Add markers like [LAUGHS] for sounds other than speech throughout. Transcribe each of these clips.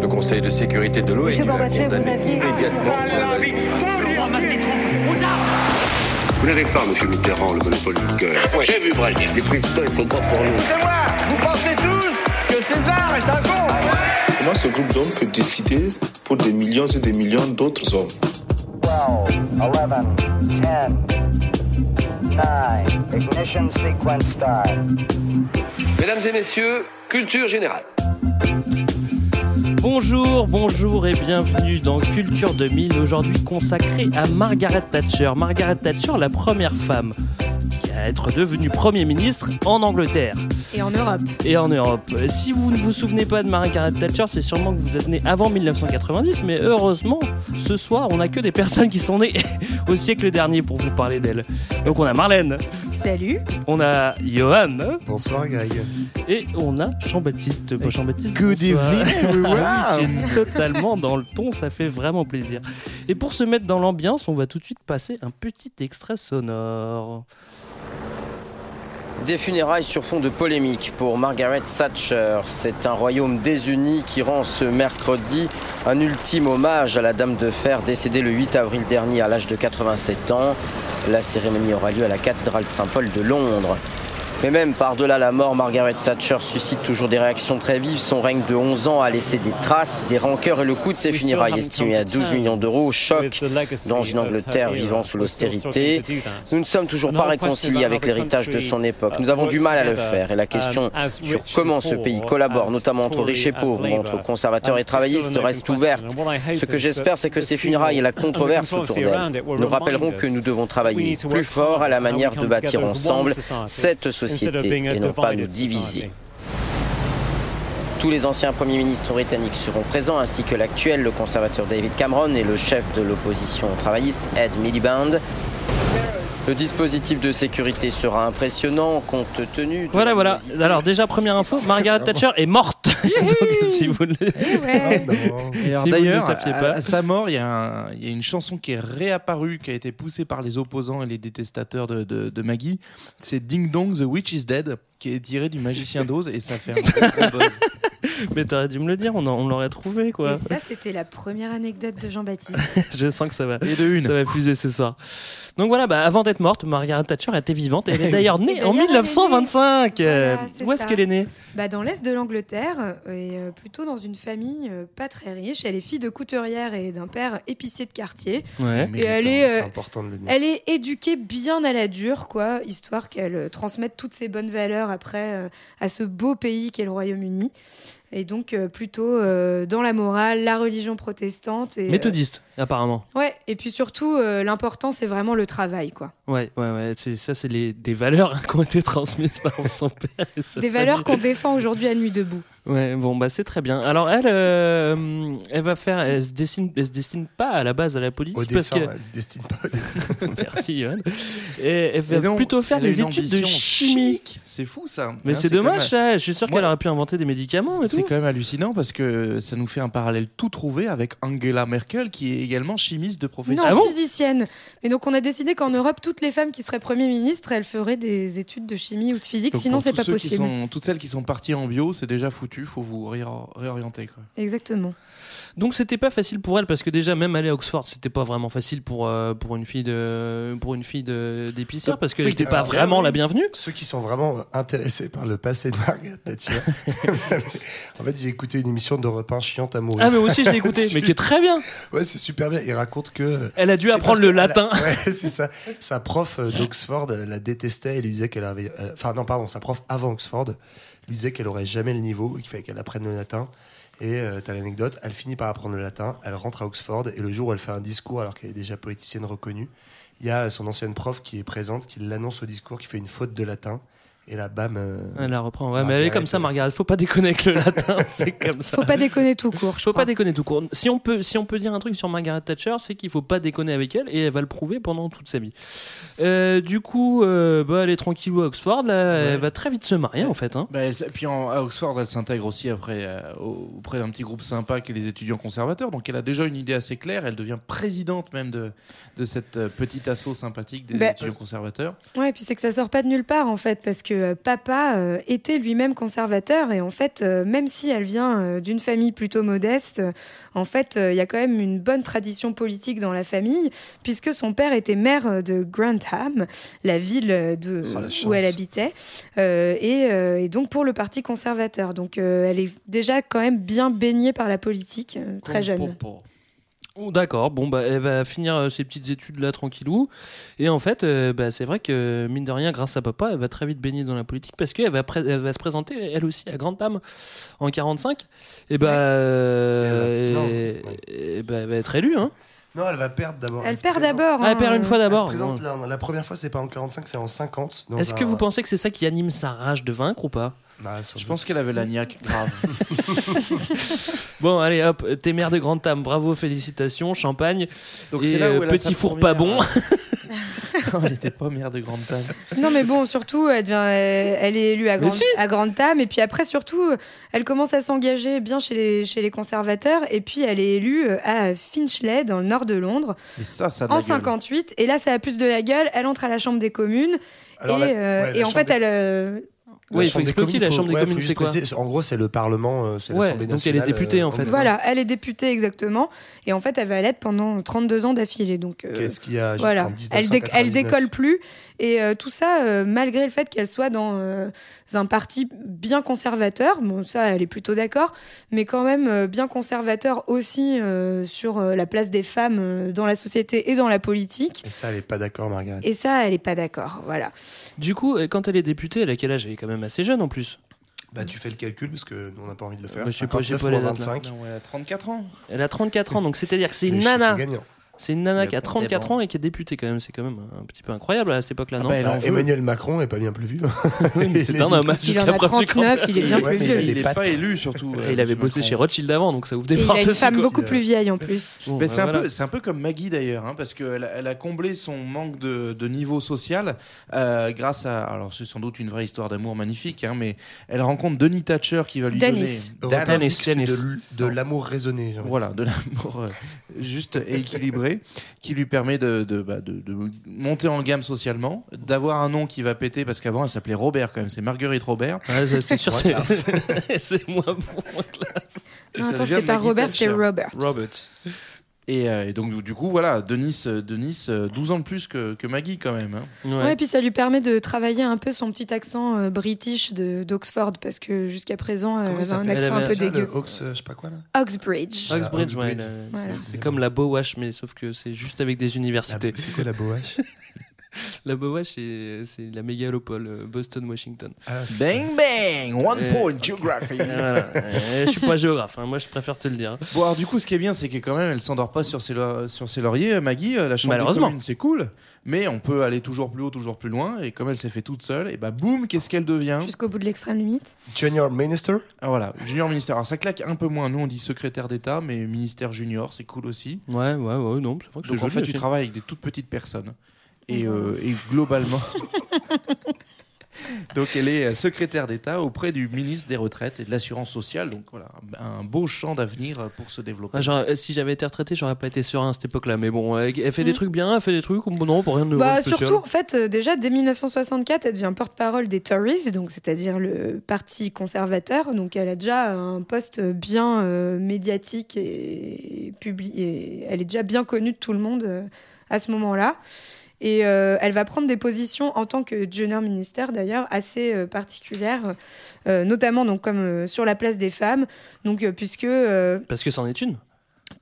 Le Conseil de sécurité de l'ONU a condamné immédiatement la Vous n'avez pas, monsieur Mitterrand, le monopole du cœur. J'ai vu Brazil. Les présidents, ils sont pas pour nous. C'est moi Vous pensez tous que César est un con Comment ce groupe d'hommes peut décider pour des millions et des millions d'autres hommes? 12, 11, 10, 9, ignition sequence start. Mesdames et messieurs, culture générale. Bonjour, bonjour et bienvenue dans Culture 2000, aujourd'hui consacrée à Margaret Thatcher. Margaret Thatcher, la première femme à être devenue Premier ministre en Angleterre. Et en Europe. Et en Europe. Si vous ne vous souvenez pas de Margaret Thatcher, c'est sûrement que vous êtes né avant 1990, mais heureusement, ce soir, on n'a que des personnes qui sont nées [LAUGHS] au siècle dernier pour vous parler d'elle. Donc on a Marlène. Salut. On a Johan. Bonsoir Greg. Et on a Jean-Baptiste. Bon, Jean-Baptiste. Good bonsoir. evening [LAUGHS] everyone. Totalement dans le ton, ça fait vraiment plaisir. Et pour se mettre dans l'ambiance, on va tout de suite passer un petit extrait sonore. Des funérailles sur fond de polémique pour Margaret Thatcher. C'est un royaume désuni qui rend ce mercredi un ultime hommage à la Dame de Fer décédée le 8 avril dernier à l'âge de 87 ans. La cérémonie aura lieu à la cathédrale Saint-Paul de Londres. Mais même par-delà la mort, Margaret Thatcher suscite toujours des réactions très vives. Son règne de 11 ans a laissé des traces, des rancœurs et le coût de ses funérailles estimé à 12 millions d'euros choque dans une Angleterre vivant sous l'austérité. Nous ne sommes toujours pas réconciliés avec l'héritage de son époque. Nous avons du mal à le faire et la question sur comment ce pays collabore, notamment entre riches et pauvres ou entre conservateurs et travaillistes, reste ouverte. Ce que j'espère, c'est que ces funérailles et la controverse autour d'elles nous rappelleront que nous devons travailler plus fort à la manière de bâtir ensemble cette société et non pas nous diviser. Tous les anciens premiers ministres britanniques seront présents, ainsi que l'actuel, le conservateur David Cameron et le chef de l'opposition travailliste, Ed Miliband. Le dispositif de sécurité sera impressionnant compte tenu. De Voilà, voilà. Alors déjà, première info, [LAUGHS] Margaret Thatcher est morte. [LAUGHS] Donc, si vous le... Eh ouais. Alors, Si vous ne le D'ailleurs, à, sa mort, il y, a y une chanson qui est réapparue, qui a été poussée par les opposants et les détestateurs de, de- de Maggie. C'est Ding Dong, The Witch is Dead, qui est tiré du Magicien d'Oz et ça fait un gros, buzz. [LAUGHS] Mais t'aurais dû me le dire, on, l'aurait trouvé, quoi. Et ça, c'était la première anecdote de Jean-Baptiste. [LAUGHS] Je sens que ça va. Et de une. Ça va fuser ce soir. Donc voilà, bah, avant d'être morte, Margaret Thatcher était vivante. Elle est d'ailleurs née en d'ailleurs, elle est née. 1925. Euh, Voilà, c'est Où est-ce qu'elle est née? Bah, dans l'est de l'Angleterre, et euh, plutôt dans une famille euh, pas très riche. Elle est fille de couturière et d'un père épicier de quartier. Ouais. Mais Et elle est, c'est euh, important de le dire. Elle est éduquée bien à la dure, quoi, histoire qu'elle euh, transmette toutes ses bonnes valeurs après euh, à ce beau pays qu'est le Royaume-Uni. Et donc euh, plutôt euh, dans la morale, la religion protestante. Et, euh, Méthodiste, apparemment. ouais, et puis surtout, euh, l'important, c'est vraiment le travail, quoi. Ouais, ouais, ouais. C'est, ça, c'est les, des valeurs [LAUGHS] qui ont été transmises par son père et sa Des valeurs qu'on défend aujourd'hui à Nuit debout. Ouais, bon, bah c'est très bien. Alors elle, euh, elle va faire, elle se destine, elle se destine pas à la base à la police Au parce dessin, que elle se destine pas [LAUGHS] merci Johan. Et elle va plutôt faire des études de chimie. C'est fou ça. Mais Hein, c'est dommage même- ça. Je suis sûr qu'elle aurait pu inventer des médicaments et C'est quand même hallucinant parce que ça nous fait un parallèle tout trouvé avec Angela Merkel qui est également chimiste de profession. Non, Ah bon physicienne. Mais donc on a décidé qu'en Europe, toutes les femmes qui seraient Premier ministre, elles feraient des études de chimie ou de physique, Donc, sinon c'est pas ceux qui possible. sont- toutes celles qui sont parties en bio, c'est déjà foutu, faut vous ré- réorienter. Quoi. Exactement. Donc c'était pas facile pour elle parce que déjà même aller à Oxford c'était pas vraiment facile pour euh, pour une fille de pour une fille de d'épicière parce qu'elle n'était pas vraiment la bienvenue. Ceux qui sont vraiment intéressés par le passé de Margaret Thatcher. [LAUGHS] en fait, j'ai écouté une émission d'Europe 1 chiante à mourir. Ah mais aussi je l'ai écouté mais qui est très bien. Ouais, c'est super bien. Il raconte que. Elle a dû apprendre le elle a- latin. Ouais, c'est ça. Sa prof d'Oxford la détestait et lui disait qu'elle avait. euh, Enfin, non, pardon, sa prof avant Oxford lui disait qu'elle aurait jamais le niveau, qu'il fallait qu'elle apprenne le latin. Et euh, t'as l'anecdote, elle finit par apprendre le latin, elle rentre à Oxford et le jour où elle fait un discours alors qu'elle est déjà politicienne reconnue, il y a son ancienne prof qui est présente, qui l'annonce au discours, qui fait une faute de latin. Et là, bam. euh, Elle la reprend. Ouais, mais elle est Margaret, comme ça, euh, Margaret. Faut pas déconner avec le [LAUGHS] latin. c'est comme ça. Faut pas déconner tout court. Faut crois. pas déconner tout court. Si on peut, si on peut dire un truc sur Margaret Thatcher, c'est qu'il faut pas déconner avec elle et elle va le prouver pendant toute sa vie. Euh, du coup, euh, bah, elle est tranquille à Oxford. Là, Elle va très vite se marier en fait. Hein. Bah, elle puis en, à Oxford, elle s'intègre aussi après euh, au- auprès d'un petit groupe sympa qui est les étudiants conservateurs. Donc elle a déjà une idée assez claire. Elle devient présidente même de, de cette petite asso sympathique des Bah, étudiants conservateurs. Ouais, et puis c'est que ça sort pas de nulle part en fait, parce que que papa euh, était lui-même conservateur et en fait, euh, même si elle vient euh, d'une famille plutôt modeste, euh, en fait, euh, il y a quand même une bonne tradition politique dans la famille puisque son père était maire de Grantham, la ville de, Oh, où elle habitait, euh, et, euh, et donc pour le parti conservateur. Donc euh, elle est déjà quand même bien baignée par la politique, euh, très jeune. Oh, D'accord, bon bah elle va finir euh, ses petites études là tranquillou et en fait euh, bah, c'est vrai que mine de rien grâce à papa elle va très vite baigner dans la politique parce qu'elle va, elle va se présenter elle aussi à Grantham en 45 et bah, euh, Elle va- non, et- et bah, elle va être élue hein. Non, elle va perdre d'abord. Elle perd d'abord. Ah, elle perd hein. une fois Elle se d'abord présente la, la première fois, c'est pas en 45, c'est en 50. dans est-ce que vous pensez que c'est ça qui anime sa rage de vaincre ou pas? Bah, Je pense qu'elle avait la niaque grave. [LAUGHS] Bon allez hop t'es maire de Grantham bravo félicitations champagne Donc et c'est là où euh, elle a petit sa four pas bon [LAUGHS] première- elle était pas mère de grande taille. Non, mais bon, surtout, elle, devient- elle- elle est élue à, Mais Grand, si. à. Et puis après, surtout, elle commence à s'engager bien chez les, chez les conservateurs. Et puis, elle est élue euh, à Finchley, dans le nord de Londres, Et ça, ça a de en la gueule. 58. Et là, ça a plus de la gueule. Elle entre à la Chambre des communes. Alors, et la- euh, ouais, la et en Chambre fait, des- elle. euh, Oui, il faut expliquer, la Chambre des communes, c'est quoi En gros, c'est le Parlement, euh, c'est Ouais, l'Assemblée donc elle est nationale. députée, en fait. voilà, elle est députée exactement. Et en fait, elle va l'être pendant 32 ans d'affilée. Donc, euh, Qu'est-ce qu'il y a Voilà, jusqu'en elle, déc- elle 1999. décolle plus. Et euh, tout ça, euh, malgré le fait qu'elle soit dans euh, un parti bien conservateur, bon, ça, elle est plutôt d'accord, mais quand même euh, bien conservateur aussi euh, sur euh, la place des femmes euh, dans la société et dans la politique. Et ça, elle est pas d'accord, Margaret. Et ça, elle est pas d'accord. Voilà. du coup quand elle est députée elle a quel âge? Elle est quand même assez jeune en plus Bah, tu fais le calcul parce que nous, on n'a pas envie de le faire. Bah, je sais pas, j'ai 59 pas moins les dates, là. 25. Non, elle a 34 ans. Elle a 34 ans, donc c'est-à-dire que c'est une nana. C'est une nana qui a compte est 34 bon. ans et qui est députée quand même. C'est quand même un petit peu incroyable à cette époque-là, Ah non bah, veut. Emmanuel Macron est pas bien plus vieux. [LAUGHS] Oui, C'est Il est- un homme. Il en jusqu'à a preuve du 39, il est bien Ouais, plus vieux. il a Il des est pattes. pas élu surtout. Et il avait bossé chez Rothschild avant, donc ça ouvre des Et il portes a une femme quoi. beaucoup plus vieille en plus. Bon, Mais bah, c'est un, voilà. peu- c'est un peu comme Maggie d'ailleurs, hein, parce qu'elle a, elle a comblé son manque de, de niveau social euh, grâce à. Alors, c'est sans doute une vraie histoire d'amour magnifique, hein, mais elle rencontre Denis Thatcher qui va lui Dennis. donner. Dennis, de l'amour raisonné. Voilà, de l'amour euh, juste et qui lui permet de, de, bah, de- de monter en gamme socialement, d'avoir un nom qui va péter, parce qu'avant elle s'appelait Robert quand même, c'est Marguerite Robert. Ouais, c'est sûr, [LAUGHS] c'est moins bon, moins classe. Non, attends, c'était pas Robert, c'était Robert. Robert. Et, euh, et donc du coup voilà, Denis, euh, Denis euh, 12 ans de plus que, que Maggie quand même. hein. Ouais. Ouais, puis ça lui permet de travailler un peu son petit accent euh, british de- d'Oxford, parce que jusqu'à présent, elle il avait un accent un peu dégueu. euh, je sais pas quoi là. Oxbridge. Ah, Oxbridge, ouais, Voilà. c'est- comme la Bowash, mais sauf que c'est juste avec des universités. C'est quoi la Boache [LAUGHS] [LAUGHS] La Bowash, c'est c'est la mégalopole euh, Boston-Washington. Ah, Bang bang, one Euh, point geography. [LAUGHS] Voilà. Euh, je suis pas géographe, hein, moi je préfère te le dire. Bon alors du coup ce qui est bien c'est que quand même elle s'endort pas sur ses, lau- sur ses lauriers, Maggie, la chambre Malheureusement. c'est cool, mais on peut aller toujours plus haut, toujours plus loin, et comme elle s'est fait toute seule, et bah boum, qu'est-ce qu'elle devient Jusqu'au bout de l'extrême limite. Junior Minister Ah voilà, junior ministère. Alors ça claque un peu moins, nous on dit secrétaire d'État, mais ministère junior c'est cool aussi. Ouais, ouais, ouais, non, c'est vrai que c'est Donc en joli fait tu travailles avec des toutes petites personnes. Et, euh, et globalement... [LAUGHS] Donc elle est euh, secrétaire d'État auprès du ministre des Retraites et de l'Assurance sociale. Donc voilà, un beau champ d'avenir euh, pour se développer. Genre, si j'avais été retraité, j'aurais pas été serein à cette époque-là. Mais bon, elle, fait des Mm. trucs bien, elle fait des trucs, bon, non, pour rien de Bah, spécial. surtout, en fait, déjà, dès 1964, elle devient porte-parole des Tories, donc c'est-à-dire le parti conservateur. Donc, elle a déjà un poste bien euh, médiatique et, elle est déjà bien connue de tout le monde euh, à ce moment-là. Et euh, elle va prendre des positions en tant que junior minister, d'ailleurs, assez euh, particulières, euh, notamment donc, comme euh, sur la place des femmes, donc, euh, puisque euh, Parce que c'en est une.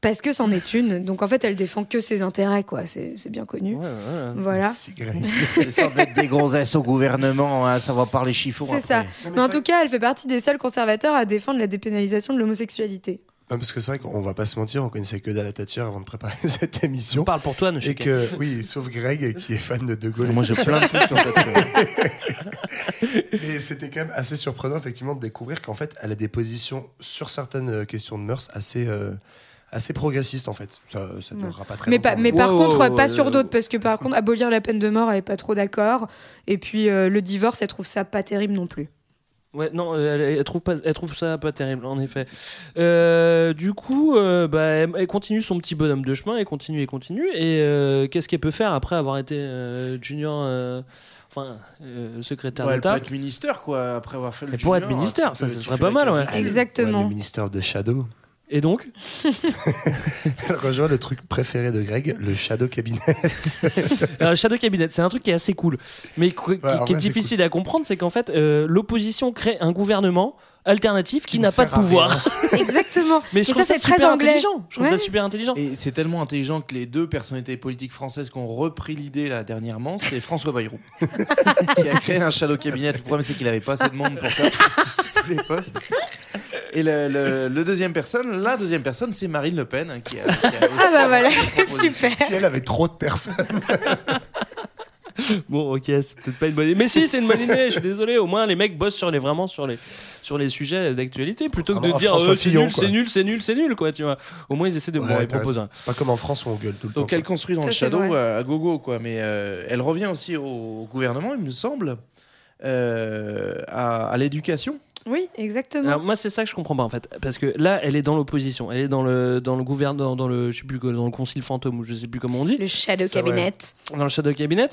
parce que c'en est une. Donc, en fait, elle défend que ses intérêts, quoi. C'est c'est bien connu. Ouais, ouais, ouais. Voilà. [LAUGHS] Des gonzesses au gouvernement, hein, ça va parler chiffon. C'est après. ça. Non, mais Mais en tout cas, elle fait partie des seuls conservateurs à défendre la dépénalisation de l'homosexualité. Non, parce que c'est vrai qu'on va pas se mentir, on connaissait que Dalla Thatcher avant de préparer [LAUGHS] cette On émission. parle pour toi, ne Et que, oui, sauf Greg qui est fan de De Gaulle. Moi j'ai plein de trucs sur cette [LAUGHS] Mais c'était quand même assez surprenant, effectivement, de découvrir qu'en fait, elle a des positions sur certaines euh, questions de mœurs assez, euh, assez progressistes, en fait. Ça, ça ne durera pas très Mais, pas, longtemps. mais par contre, pas sur d'autres, parce que par contre, abolir la peine de mort, elle est pas trop d'accord. Et puis euh, le divorce, elle trouve ça pas terrible non plus. Ouais, non, elle, elle trouve pas, elle trouve ça pas terrible, en effet. Euh, du coup, euh, bah, elle, elle continue son petit bonhomme de chemin, elle continue et continue. Et euh, qu'est-ce qu'elle peut faire après avoir été euh, junior enfin, euh, secrétaire Ouais, elle peut d'État. être ministère, quoi, après avoir fait le Elle pourrait être junior, ministère, ça, serait pas mal, ouais. Exactement. Ouais, le ministère de Shadow. Et donc [LAUGHS] Elle rejoint le truc préféré de Greg, le Shadow Cabinet. [LAUGHS] Euh, Shadow Cabinet, c'est un truc qui est assez cool, mais qui, est difficile à comprendre, c'est qu'en fait, euh, l'opposition crée un gouvernement alternatif qui, n'a pas de pouvoir. [LAUGHS] Exactement. Mais Et je trouve ça, c'est très super anglais. intelligent. Je trouve Ouais. ça super intelligent. Et c'est tellement intelligent que les deux personnalités politiques françaises qui ont repris l'idée là dernièrement, c'est François Bayrou, qui a créé un shadow cabinet. Le problème, c'est qu'il avait pas assez de monde pour faire tous les postes. Et le, le- le deuxième personne, la deuxième personne, c'est Marine Le Pen, qui a, qui a [LAUGHS] Ah bah voilà, c'est super. Qui, elle avait trop de personnes. [LAUGHS] Bon, ok, c'est peut-être pas une bonne idée. Mais si, c'est une bonne idée. Je suis désolé. Au moins, les mecs bossent sur les vraiment sur les sur les sujets d'actualité plutôt que Ah de bah, dire François euh, c'est nul, c'est nul, c'est nul, c'est nul, quoi. Tu vois. Au moins, ils essaient de Ouais, bon, ils t'as proposent raison. un. C'est pas comme en France où on gueule tout le temps. Donc elle construit dans Ça, le shadow vrai. euh, à gogo, quoi. Mais euh, elle revient aussi au gouvernement, il me semble, euh, à, à l'éducation. Oui, exactement. Alors moi c'est ça que je comprends pas en fait. Parce que là elle est dans l'opposition. Elle est dans le dans le gouvernement dans le je sais plus quoi, dans le concile fantôme ou je sais plus comment on dit. Le Shadow Cabinet. dans le shadow cabinet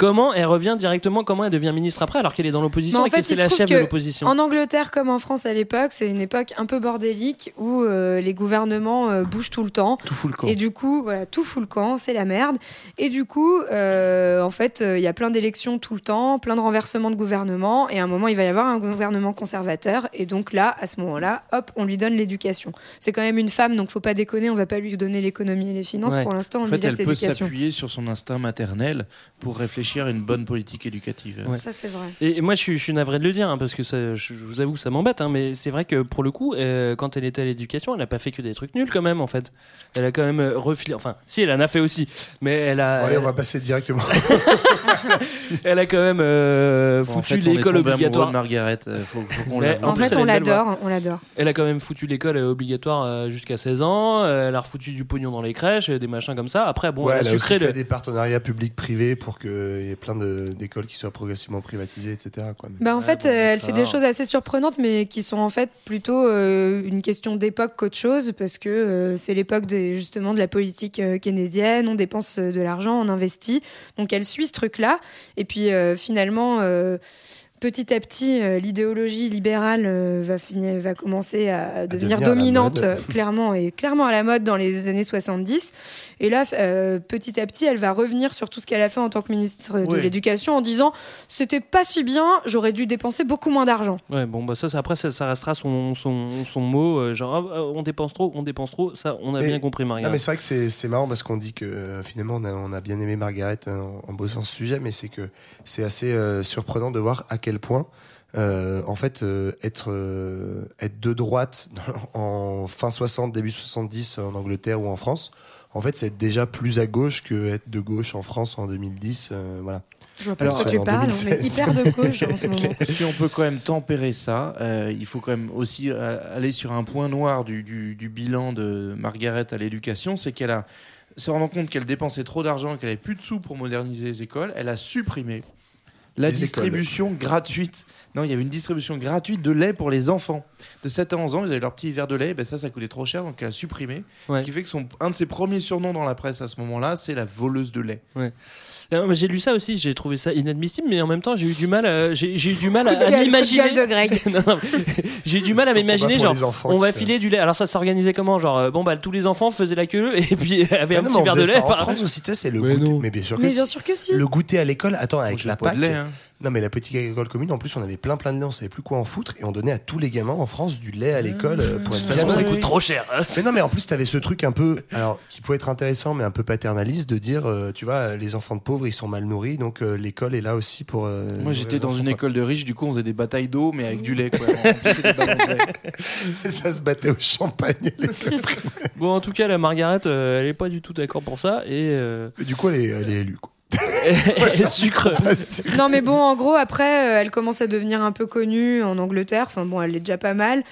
comment elle revient directement comment elle devient ministre après alors qu'elle est dans l'opposition et que fait, c'est la chef de l'opposition En Angleterre comme en France à l'époque, c'est une époque un peu bordélique où euh, les gouvernements euh, bougent tout le temps. Tout fout le camp. Et du coup, voilà, tout fout le camp, c'est la merde. Et du coup, euh, en fait, euh, il y a plein d'élections tout le temps, plein de renversements de gouvernement. Et à un moment, il va y avoir un gouvernement conservateur. Et donc là, à ce moment-là, hop, on lui donne l'éducation. C'est quand même une femme, donc faut pas déconner, on va pas lui donner l'économie et les finances. Ouais. Pour l'instant, on En fait, elle peut s'appuyer sur son instinct maternel pour réfléchir à une bonne politique éducative. Ouais. Ça, c'est vrai. Et et moi, je suis, je suis navré de le dire, hein, parce que ça, je, je vous avoue que ça m'embête, hein, mais c'est vrai que pour le coup, euh, quand elle était à l'éducation, elle n'a pas fait que des trucs nuls quand même, en fait. Elle a quand même euh, refilé. Enfin, si, elle en a fait aussi, mais elle a. Bon, allez, on va passer directement. [LAUGHS] Elle a quand même euh, Bon, en foutu fait, on l'école obligatoire. de Margaret. euh, Faut, faut Mais l'avoue. En En plus, fait, on l'adore, on l'adore. Elle a quand même foutu l'école obligatoire jusqu'à 16 ans. Elle a refoutu du pognon dans les crèches, des machins comme ça. Après, bon, ouais, elle elle a a aussi sucré fait le. des partenariats publics-privés pour qu'il y ait plein d'écoles qui soient progressivement privatisées, etc. Quoi. Mais- Bah, en Ouais, fait, bon, elle fait des d'accord. choses assez surprenantes, mais qui sont en fait plutôt euh, une question d'époque qu'autre chose, parce que euh, c'est l'époque des- justement de la politique euh, keynésienne, on dépense de l'argent, on investit. Donc elle suit ce truc-là, et puis euh, finalement. Petit à petit, euh, l'idéologie libérale euh, va, finir, va commencer à, devenir devenir à la dominante, mode. euh, clairement, et clairement à la mode dans les années 70. Et là, euh, petit à petit, elle va revenir sur tout ce qu'elle a fait en tant que ministre de Oui. l'Éducation en disant c'était pas si bien, j'aurais dû dépenser beaucoup moins d'argent. Ouais, bon, bah ça, ça- après, ça, ça restera son, son, son mot. euh, genre, ah, on dépense trop, on dépense trop. Ça, on a Mais- bien compris, Maria. Non, mais c'est vrai que c'est c'est marrant parce qu'on dit que euh, finalement on a, on a bien aimé Margaret en, en bossant ce sujet, mais c'est que c'est assez euh, surprenant de voir à quel point. euh, en fait, euh, être, euh, être de droite [LAUGHS] en fin 60, début 70 en Angleterre ou en France, en fait, c'est être déjà plus à gauche que être de gauche en France en 2010. euh, voilà. Je vois pas Alors, de quoi tu parles, on est 2016. hyper de gauche en ce [LAUGHS] moment. si on peut quand même tempérer ça, euh, il faut quand même aussi aller sur un point noir du, du- du bilan de Margaret à l'éducation, c'est qu'elle a se rendant compte qu'elle dépensait trop d'argent qu'elle avait plus de sous pour moderniser les écoles, elle a supprimé la distribution gratuite. Non, il y avait une distribution gratuite de lait pour les enfants de 7 à 11 ans. Ils avaient leur petit verre de lait, ben ça, ça coûtait trop cher, donc elle a supprimé. Ouais. Ce qui fait que son, un de ses premiers surnoms dans la presse à ce moment-là, c'est la voleuse de lait. J'ai lu ça aussi, j'ai trouvé ça inadmissible, mais en même temps, j'ai eu du mal, à- j'ai j'ai eu du mal à, m'imaginer. gueule de Greg. [LAUGHS] Non, non, mais j'ai eu du mal à m'imaginer, genre, on va filer du lait. Alors ça s'organisait comment Genre, euh, bon, bah, tous les enfants faisaient la queue et puis avaient un Ah non, petit verre de lait. En par- France sais, c'est le Mais goûter. non. Mais bien sûr que Mais si. bien sûr que si. Le goûter à l'école, attends, avec la PAC. Hein. Non, mais la politique agricole commune, en plus, on avait plein plein de lait, on savait plus quoi en foutre, et on donnait à tous les gamins en France du lait à l'école euh, pour De être toute façon, bien ça coûte trop cher. Mais non, mais en plus, tu avais ce truc un peu, [LAUGHS] alors, qui pouvait être intéressant, mais un peu paternaliste, de dire, euh, tu vois, les enfants de pauvres, ils sont mal nourris, donc euh, l'école est là aussi pour. euh, Moi, j'étais dans une quoi. école de riches, du coup, on faisait des batailles d'eau, mais avec du lait, quoi. [LAUGHS] Ça se battait au champagne. Bon, en tout cas, la Margaret, euh, elle est pas du tout d'accord pour ça et euh, Et du coup, elle est, elle est élue, quoi. [LAUGHS] elle sucre. Non, mais bon, en gros, après, euh, elle commence à devenir un peu connue en Angleterre. Enfin, bon, elle est déjà pas mal.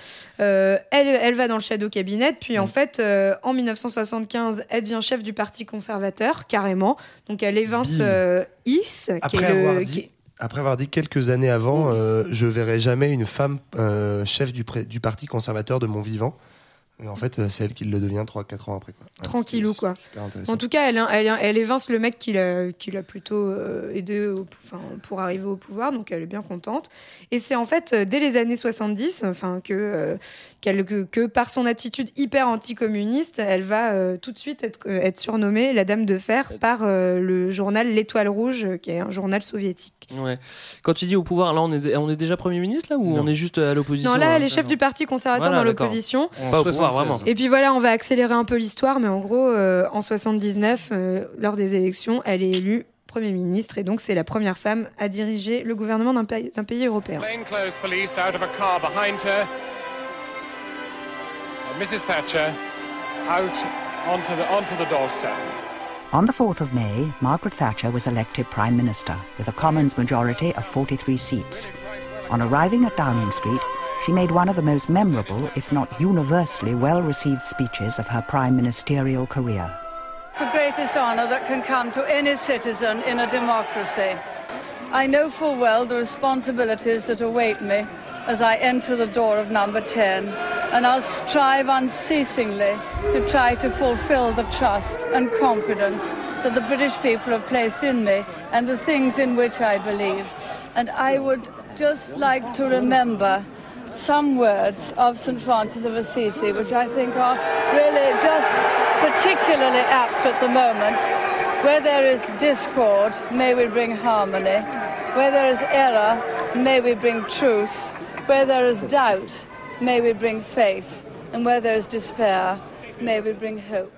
Euh, elle, elle va dans le Shadow Cabinet. Puis, en fait, euh, en 1975, elle devient chef du Parti conservateur, carrément. Donc, elle évince euh, Is, qui Après est le. avoir qui- dit. Après avoir dit quelques années avant, euh, je verrai jamais une femme euh, chef du parti conservateur de mon vivant. Et en fait, euh, c'est elle qui le devient 3-4 ans après. Quoi. Tranquillou, quoi. Super intéressant. En tout cas, elle, elle, elle évince le mec qui l'a, qui l'a plutôt euh, aidé au- enfin, pour arriver au pouvoir, donc elle est bien contente. Et c'est en fait euh, dès les années 70 enfin, que, euh, qu'elle, que, que par son attitude hyper anticommuniste, elle va euh, tout de suite être, être surnommée la Dame de Fer par euh, le journal L'Étoile Rouge, qui est un journal soviétique. Ouais. Quand tu dis au pouvoir, là on est, on est déjà Premier ministre là ou Non. on est juste à l'opposition Non, là, elle hein est chef du parti conservateur Voilà, dans d'accord. l'opposition. En Pas au pouvoir, 76. vraiment. Et puis voilà, on va accélérer un peu l'histoire, mais en gros, euh, en 79, euh, lors des élections, elle est élue Premier ministre, et donc c'est la première femme à diriger le gouvernement d'un pays, d'un pays européen. And Mrs. Thatcher out onto the, onto the doorstep. On the 4th of May, Margaret Thatcher was elected Prime Minister with a Commons majority of 43 seats. On arriving at Downing Street, she made one of the most memorable, if not universally well received speeches of her prime ministerial career. It's the greatest honour that can come to any citizen in a democracy. I know full well the responsibilities that await me as I enter the door of number 10, and I'll strive unceasingly to try to fulfil the trust and confidence that the British people have placed in me and the things in which I believe. And I would just like to remember some words of St. Francis of Assisi, which I think are really just particularly apt at the moment. Where there is discord, may we bring harmony. Where there is error, may we bring truth. Where there is doubt, may we bring faith. And where there is despair, may we bring hope.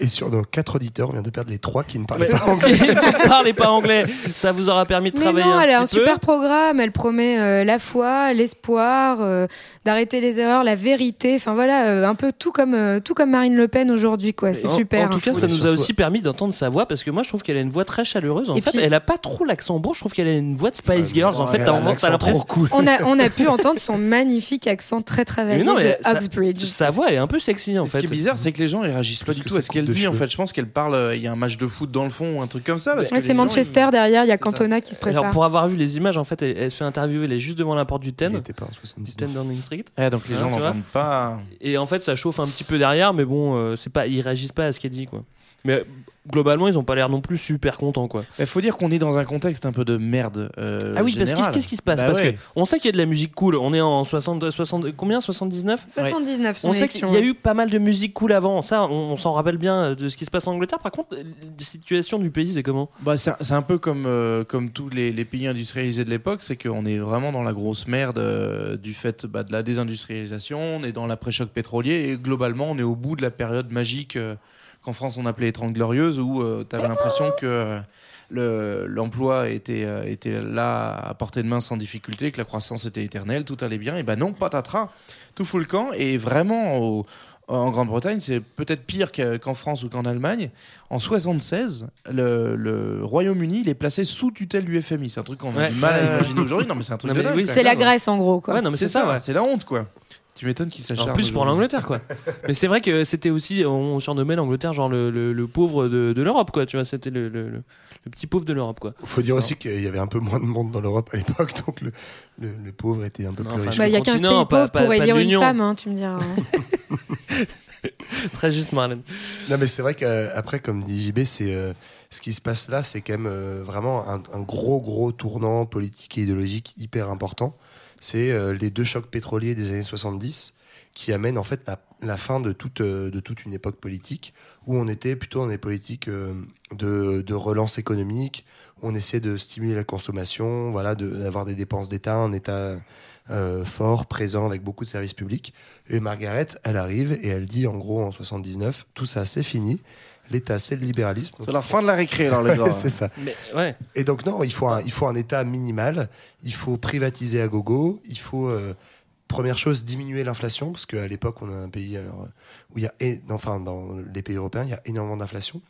Et sur nos 4 auditeurs, on vient de perdre les 3 qui ne parlaient pas si anglais. [LAUGHS] vous parlez pas anglais, ça vous aura permis de Mais travailler non, un elle a un petit peu. super programme. Elle promet euh, la foi, l'espoir, euh, d'arrêter les erreurs, la vérité. Enfin voilà, euh, un peu tout comme euh, tout comme Marine Le Pen aujourd'hui, quoi. C'est En- super. En tout hein. cas, ça nous a aussi permis d'entendre sa voix parce que moi, je trouve qu'elle a une voix très chaleureuse. En Et fait, puis- elle a pas trop l'accent bon. Je trouve qu'elle a une voix de Spice Girls. En fait, Elle t'as a un t'as l'impression. trop cool. On a on a [LAUGHS] pu entendre son magnifique accent très travaillé Mais non, mais de ça- Uxbridge. Sa voix est un peu sexy en ce fait. qui est bizarre, c'est que les gens ils réagissent pas Parce du que tout à ce qu'elle dit. En fait, je pense qu'elle parle. euh, Il y a un match de foot dans le fond ou un truc comme ça. parce Ouais, c'est gens, Manchester derrière, il y a ça. Cantona qui se prépare. Alors, pour avoir vu les images, en fait, elle, elle se fait interviewer. Elle est juste devant la porte du Il Ten. n'était pas en Du 79. Ten Downing Street. donc les Hein, gens n'entendent pas. Et en fait, ça chauffe un petit peu derrière, mais bon, euh, c'est pas, ils réagissent pas à ce qu'elle dit, quoi. Mais globalement, ils ont pas l'air non plus super contents, quoi. Il faut dire qu'on est dans un contexte un peu de merde. euh, ah oui, parce général. qu'est-ce qui se passe Bah Parce ouais. que on sait qu'il y a de la musique cool. On est en 60, 60 combien? 79 79 son On sait qu'il y a ouais. eu pas mal de musique cool avant. Ça, on, on s'en rappelle bien euh, de ce qui se passe en Angleterre. Par contre, la situation du pays, c'est comment? Bah, c'est c'est un peu comme, euh, comme tous les, les pays industrialisés de l'époque, c'est qu'on est vraiment dans la grosse merde euh, du fait bah, de la désindustrialisation, on est dans l'après-choc pétrolier et globalement on est au bout de la période magique euh, qu'en France on appelait les 30 glorieuses où tu avais l'impression que euh, le- l'emploi était, euh, était là à portée de main sans difficulté, que la croissance était éternelle, tout allait bien. Et ben non, patatras, tout fout le camp et vraiment au- en Grande-Bretagne, c'est peut-être pire que- qu'en France ou qu'en Allemagne. En 76, le, le Royaume-Uni, il est placé sous tutelle du FMI. C'est un truc qu'on a Ouais. du mal à imaginer aujourd'hui. Non, mais c'est un truc Non, de mais dingue, oui, quand C'est la. Grèce en gros, quoi. Ouais, non, mais C'est c'est ça, ça, ouais. c'est la honte, quoi. Tu m'étonnes qu'il s'acharne. En plus pour l'Angleterre, quoi. [LAUGHS] Mais c'est vrai que c'était aussi, on surnommait l'Angleterre genre le, le- le pauvre de, de l'Europe, quoi. Tu vois, c'était le, le- le- le petit pauvre de l'Europe, quoi. Il faut dire aussi qu'il y avait un peu moins de monde dans l'Europe à l'époque, donc le, le, le pauvre était un peu Non, plus enfin, riche. Bah, il y a qu'un pays pauvre pas- pour pas élire une femme, hein, tu me diras. Très juste, Marlène. Non, mais c'est vrai qu'après, comme dit JB, c'est euh, ce qui se passe là, c'est quand même euh, vraiment un, un gros, gros tournant politique et idéologique hyper important. C'est euh, les deux chocs pétroliers des années 70 qui amènent en fait la, fin de toute, euh, de toute une époque politique où on était plutôt dans des politiques euh, de, relance économique, on essaie de stimuler la consommation, voilà, d'avoir des dépenses d'État, un État fort, présent, avec beaucoup de services publics. Et Margaret, elle arrive et elle dit en gros en 79, tout ça c'est fini, l'État c'est le libéralisme. C'est la fin de la récré, alors, les gars. Ouais, [LAUGHS] c'est ça. Mais ouais. Et donc non, il faut un, il faut un État minimal, il faut privatiser à gogo, il faut euh, première chose diminuer l'inflation parce qu'à l'époque on a un pays alors, où il y a enfin dans les pays européens il y a énormément d'inflation.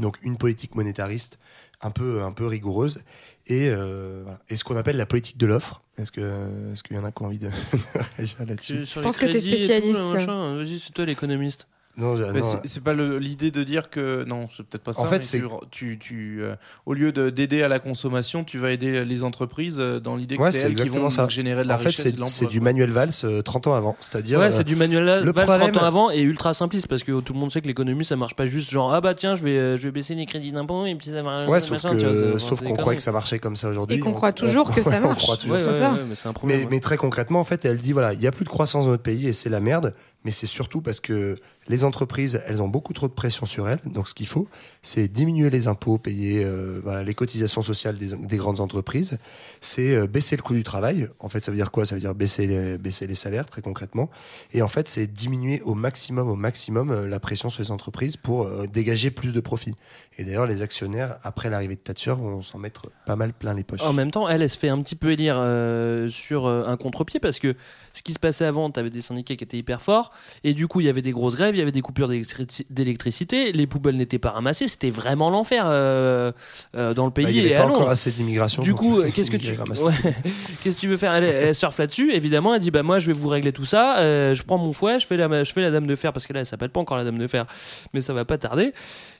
Donc une politique monétariste un peu un peu rigoureuse et euh, voilà. et ce qu'on appelle la politique de l'offre. Est-ce que est-ce qu'il y en a qui ont envie de, [LAUGHS] réagir là-dessus? Sur pense que tout, là, spécialiste. Vas-y, c'est toi l'économiste. Non, c'est- c'est pas l'idée de dire que non, c'est peut-être pas ça. En fait, mais c'est- tu, tu, tu, euh, au lieu de- d'aider à la consommation, tu vas aider les entreprises euh, dans l'idée que Ouais, c'est c'est elles qui vont ça. générer de la en fait, richesse de l'emploi. c'est du. Manuel Valls euh, 30 ans avant. C'est-à-dire. Ouais, euh, c'est du manuel le Valls problème- 30 ans avant et ultra simpliste parce que tout le monde sait que l'économie ça marche pas juste genre ah bah tiens je vais euh, je vais baisser les crédits d'impôt et puis ça marche Ouais, sauf qu'on croyait conneries. que ça marchait comme ça aujourd'hui. Et qu'on On- croit toujours que [LAUGHS] ça marche. croit mais très concrètement, en fait, elle dit voilà, il y a plus de croissance dans notre pays et c'est la merde. Mais c'est surtout parce que les entreprises, elles ont beaucoup trop de pression sur elles. Donc, ce qu'il faut, c'est diminuer les impôts, payer euh, les cotisations sociales des, des grandes entreprises. C'est euh, baisser le coût du travail. En fait, ça veut dire quoi? Ça veut dire baisser les, baisser les salaires, très concrètement. Et en fait, c'est diminuer au maximum, au maximum, euh, la pression sur les entreprises pour dégager plus de profits. Et d'ailleurs, les actionnaires, après l'arrivée de Thatcher, vont s'en mettre pas mal plein les poches. En même temps, elle, elle se fait un petit peu élire sur un contre-pied parce que ce qui se passait avant, tu avais des syndicats qui étaient hyper forts et du coup, il y avait des grosses grèves, il y avait des coupures d'électrici- d'électricité, les poubelles n'étaient pas ramassées, c'était vraiment l'enfer euh, euh, dans le pays Bah, il n'y avait pas encore assez d'immigration. Du coup, les qu'est-ce que tu [LAUGHS] Ouais. qu'est-ce que tu veux faire? Elle, elle surfe là-dessus, évidemment. Elle dit bah moi je vais vous régler tout ça. euh, je prends mon fouet, je fais la je fais la dame de fer parce que là elle s'appelle pas encore la dame de fer, mais ça va pas tarder.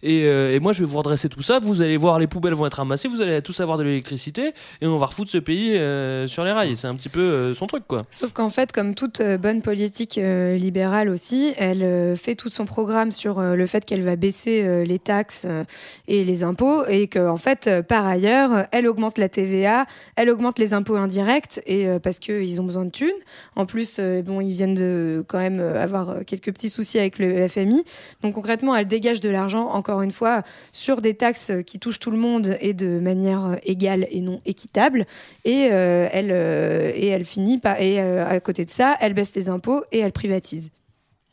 Et, euh, et moi je vais vous redresser tout ça. Vous allez voir les poubelles vont être ramassées, vous allez tous avoir de l'électricité et on va refoutre ce pays euh, sur les rails. C'est un petit peu euh, son truc quoi. Sauf qu'en fait, comme toute euh, bonne politique euh, libérale aussi, elle euh, fait tout son programme sur euh, le fait qu'elle va baisser euh, les taxes euh, et les impôts et qu'en fait, par ailleurs, elle augmente la TVA, elle augmente les impôts indirects et parce qu'ils ont besoin de thunes. En plus, bon, ils viennent de quand même avoir quelques petits soucis avec le FMI. Donc concrètement, elle dégage de l'argent, encore une fois, sur des taxes qui touchent tout le monde et de manière égale et non équitable. Et elle et elle finit par et à côté de ça, elle baisse les impôts et elle privatise.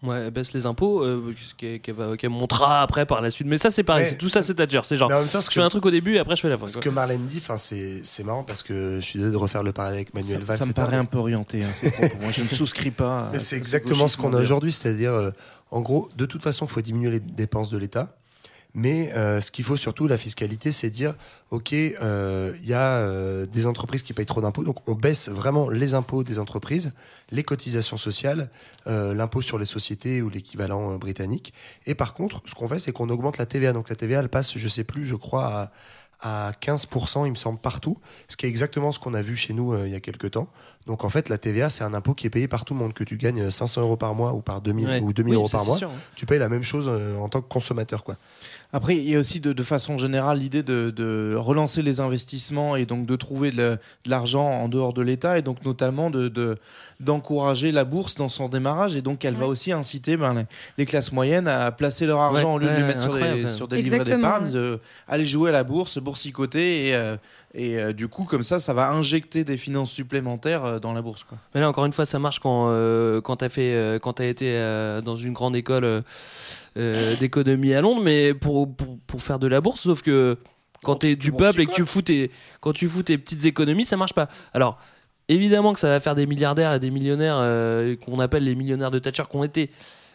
Ouais, elle baisse les impôts, euh, qu'elle qu'elle va- qu'elle montrera après par la suite. Mais ça c'est pareil, Mais- c'est tout ça c'est Thatcher. C'est genre temps, ce je que- fais un truc au début et après je fais la fin. Ce quoi. que Marlène dit, enfin, c'est c'est marrant parce que je suis désolé de refaire le parallèle avec Manuel Ça, Valls. ça me paraît un peu orienté. hein. Moi, je ne souscris pas. Mais ce c'est exactement ce qu'on a aujourd'hui, c'est-à-dire, euh, en gros, de toute façon, il faut diminuer les dépenses de l'État. Mais euh, ce qu'il faut surtout, la fiscalité, c'est dire, OK, euh, il y a euh, des entreprises qui payent trop d'impôts, donc on baisse vraiment les impôts des entreprises, les cotisations sociales, euh, l'impôt sur les sociétés ou l'équivalent euh, britannique. Et par contre, ce qu'on fait, c'est qu'on augmente la TVA. Donc la TVA, elle passe, je sais plus, je crois, à, à 15%, il me semble, partout, ce qui est exactement ce qu'on a vu chez nous euh, il y a quelques temps. Donc en fait, la TVA, c'est un impôt qui est payé par tout le monde, que tu gagnes 500 euros par mois ou par 2000 Ouais. ou 2000 Oui, euros par mois, sûr. tu payes la même chose euh, en tant que consommateur, quoi. Après, il y a aussi de, de façon générale l'idée de, de relancer les investissements et donc de trouver de, l'argent en dehors de l'État et donc notamment de, de- d'encourager la bourse dans son démarrage et donc elle va aussi inciter ben, les, les classes moyennes à placer leur argent Ouais, au lieu de le mettre sur des, sur des livrets d'épargne, aller jouer à la bourse, boursicoter et, euh, et euh, du coup comme ça, ça va injecter des finances supplémentaires euh, dans la bourse. Quoi. Mais là, encore une fois, ça marche quand, euh, quand tu as, quand t'as été euh, dans une grande école d'économie à Londres, mais pour, pour, pour faire de la bourse, sauf que quand tu es du peuple et que tu fous tes, quand tu fous tes petites économies, ça marche pas. Alors, évidemment que ça va faire des milliardaires et des millionnaires qu'on appelle les millionnaires de Thatcher qui ont été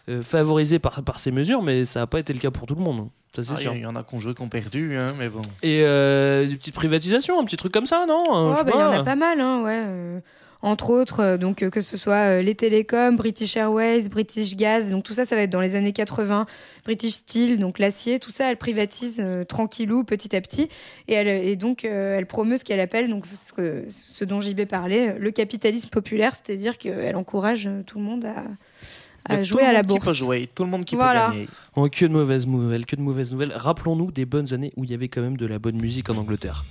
euh, favorisés par, par ces mesures, mais ça n'a pas été le cas pour tout le monde. Ça, c'est Ah, sûr. Il y en a qui ont joué, qui ont perdu, hein, mais bon. Et euh, des petites privatisations, un petit truc comme ça, non Euh, Oh, bah, Il y en pas. a pas mal, hein, ouais. euh, entre autres, euh, donc euh, que ce soit euh, les télécoms, British Airways, British Gas, donc tout ça, ça va être dans les années 80. British Steel, donc l'acier, tout ça, elle privatise euh, tranquillou, petit à petit, et, elle, et donc euh, elle promeut ce qu'elle appelle, donc ce, que- ce dont JB parlait, euh, le capitalisme populaire, c'est-à-dire qu'elle encourage euh, tout le monde à, Il y a à tout jouer le à la monde qui bourse. peut jouer, tout le monde qui Voilà. peut gagner. Oh, que de mauvaises nouvelles, que de mauvaises nouvelles. Rappelons-nous des bonnes années où il y avait quand même de la bonne musique en Angleterre.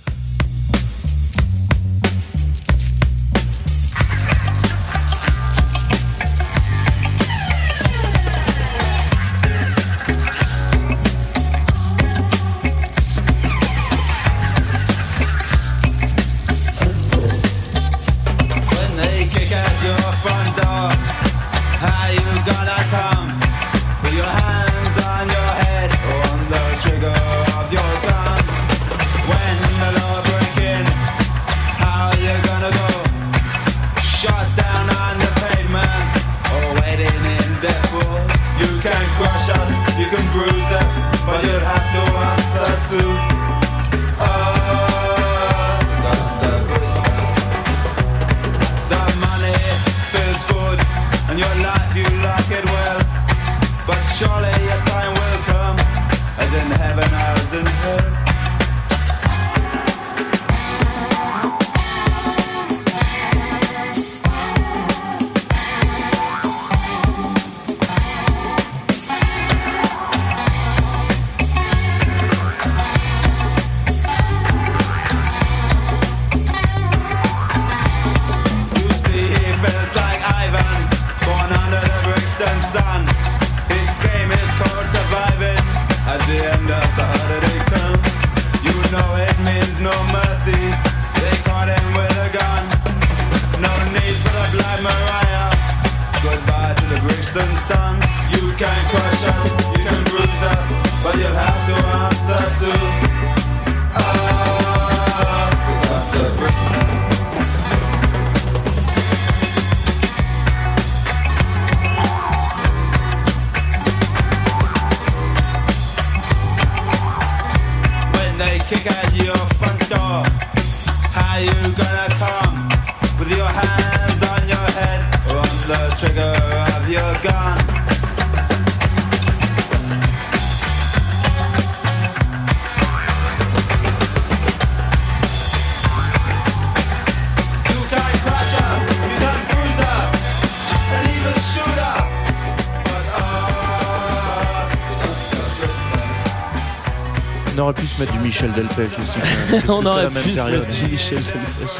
Se mettre du Michel Delpech aussi. On aurait la même pu se période. mettre du Michel Delpech.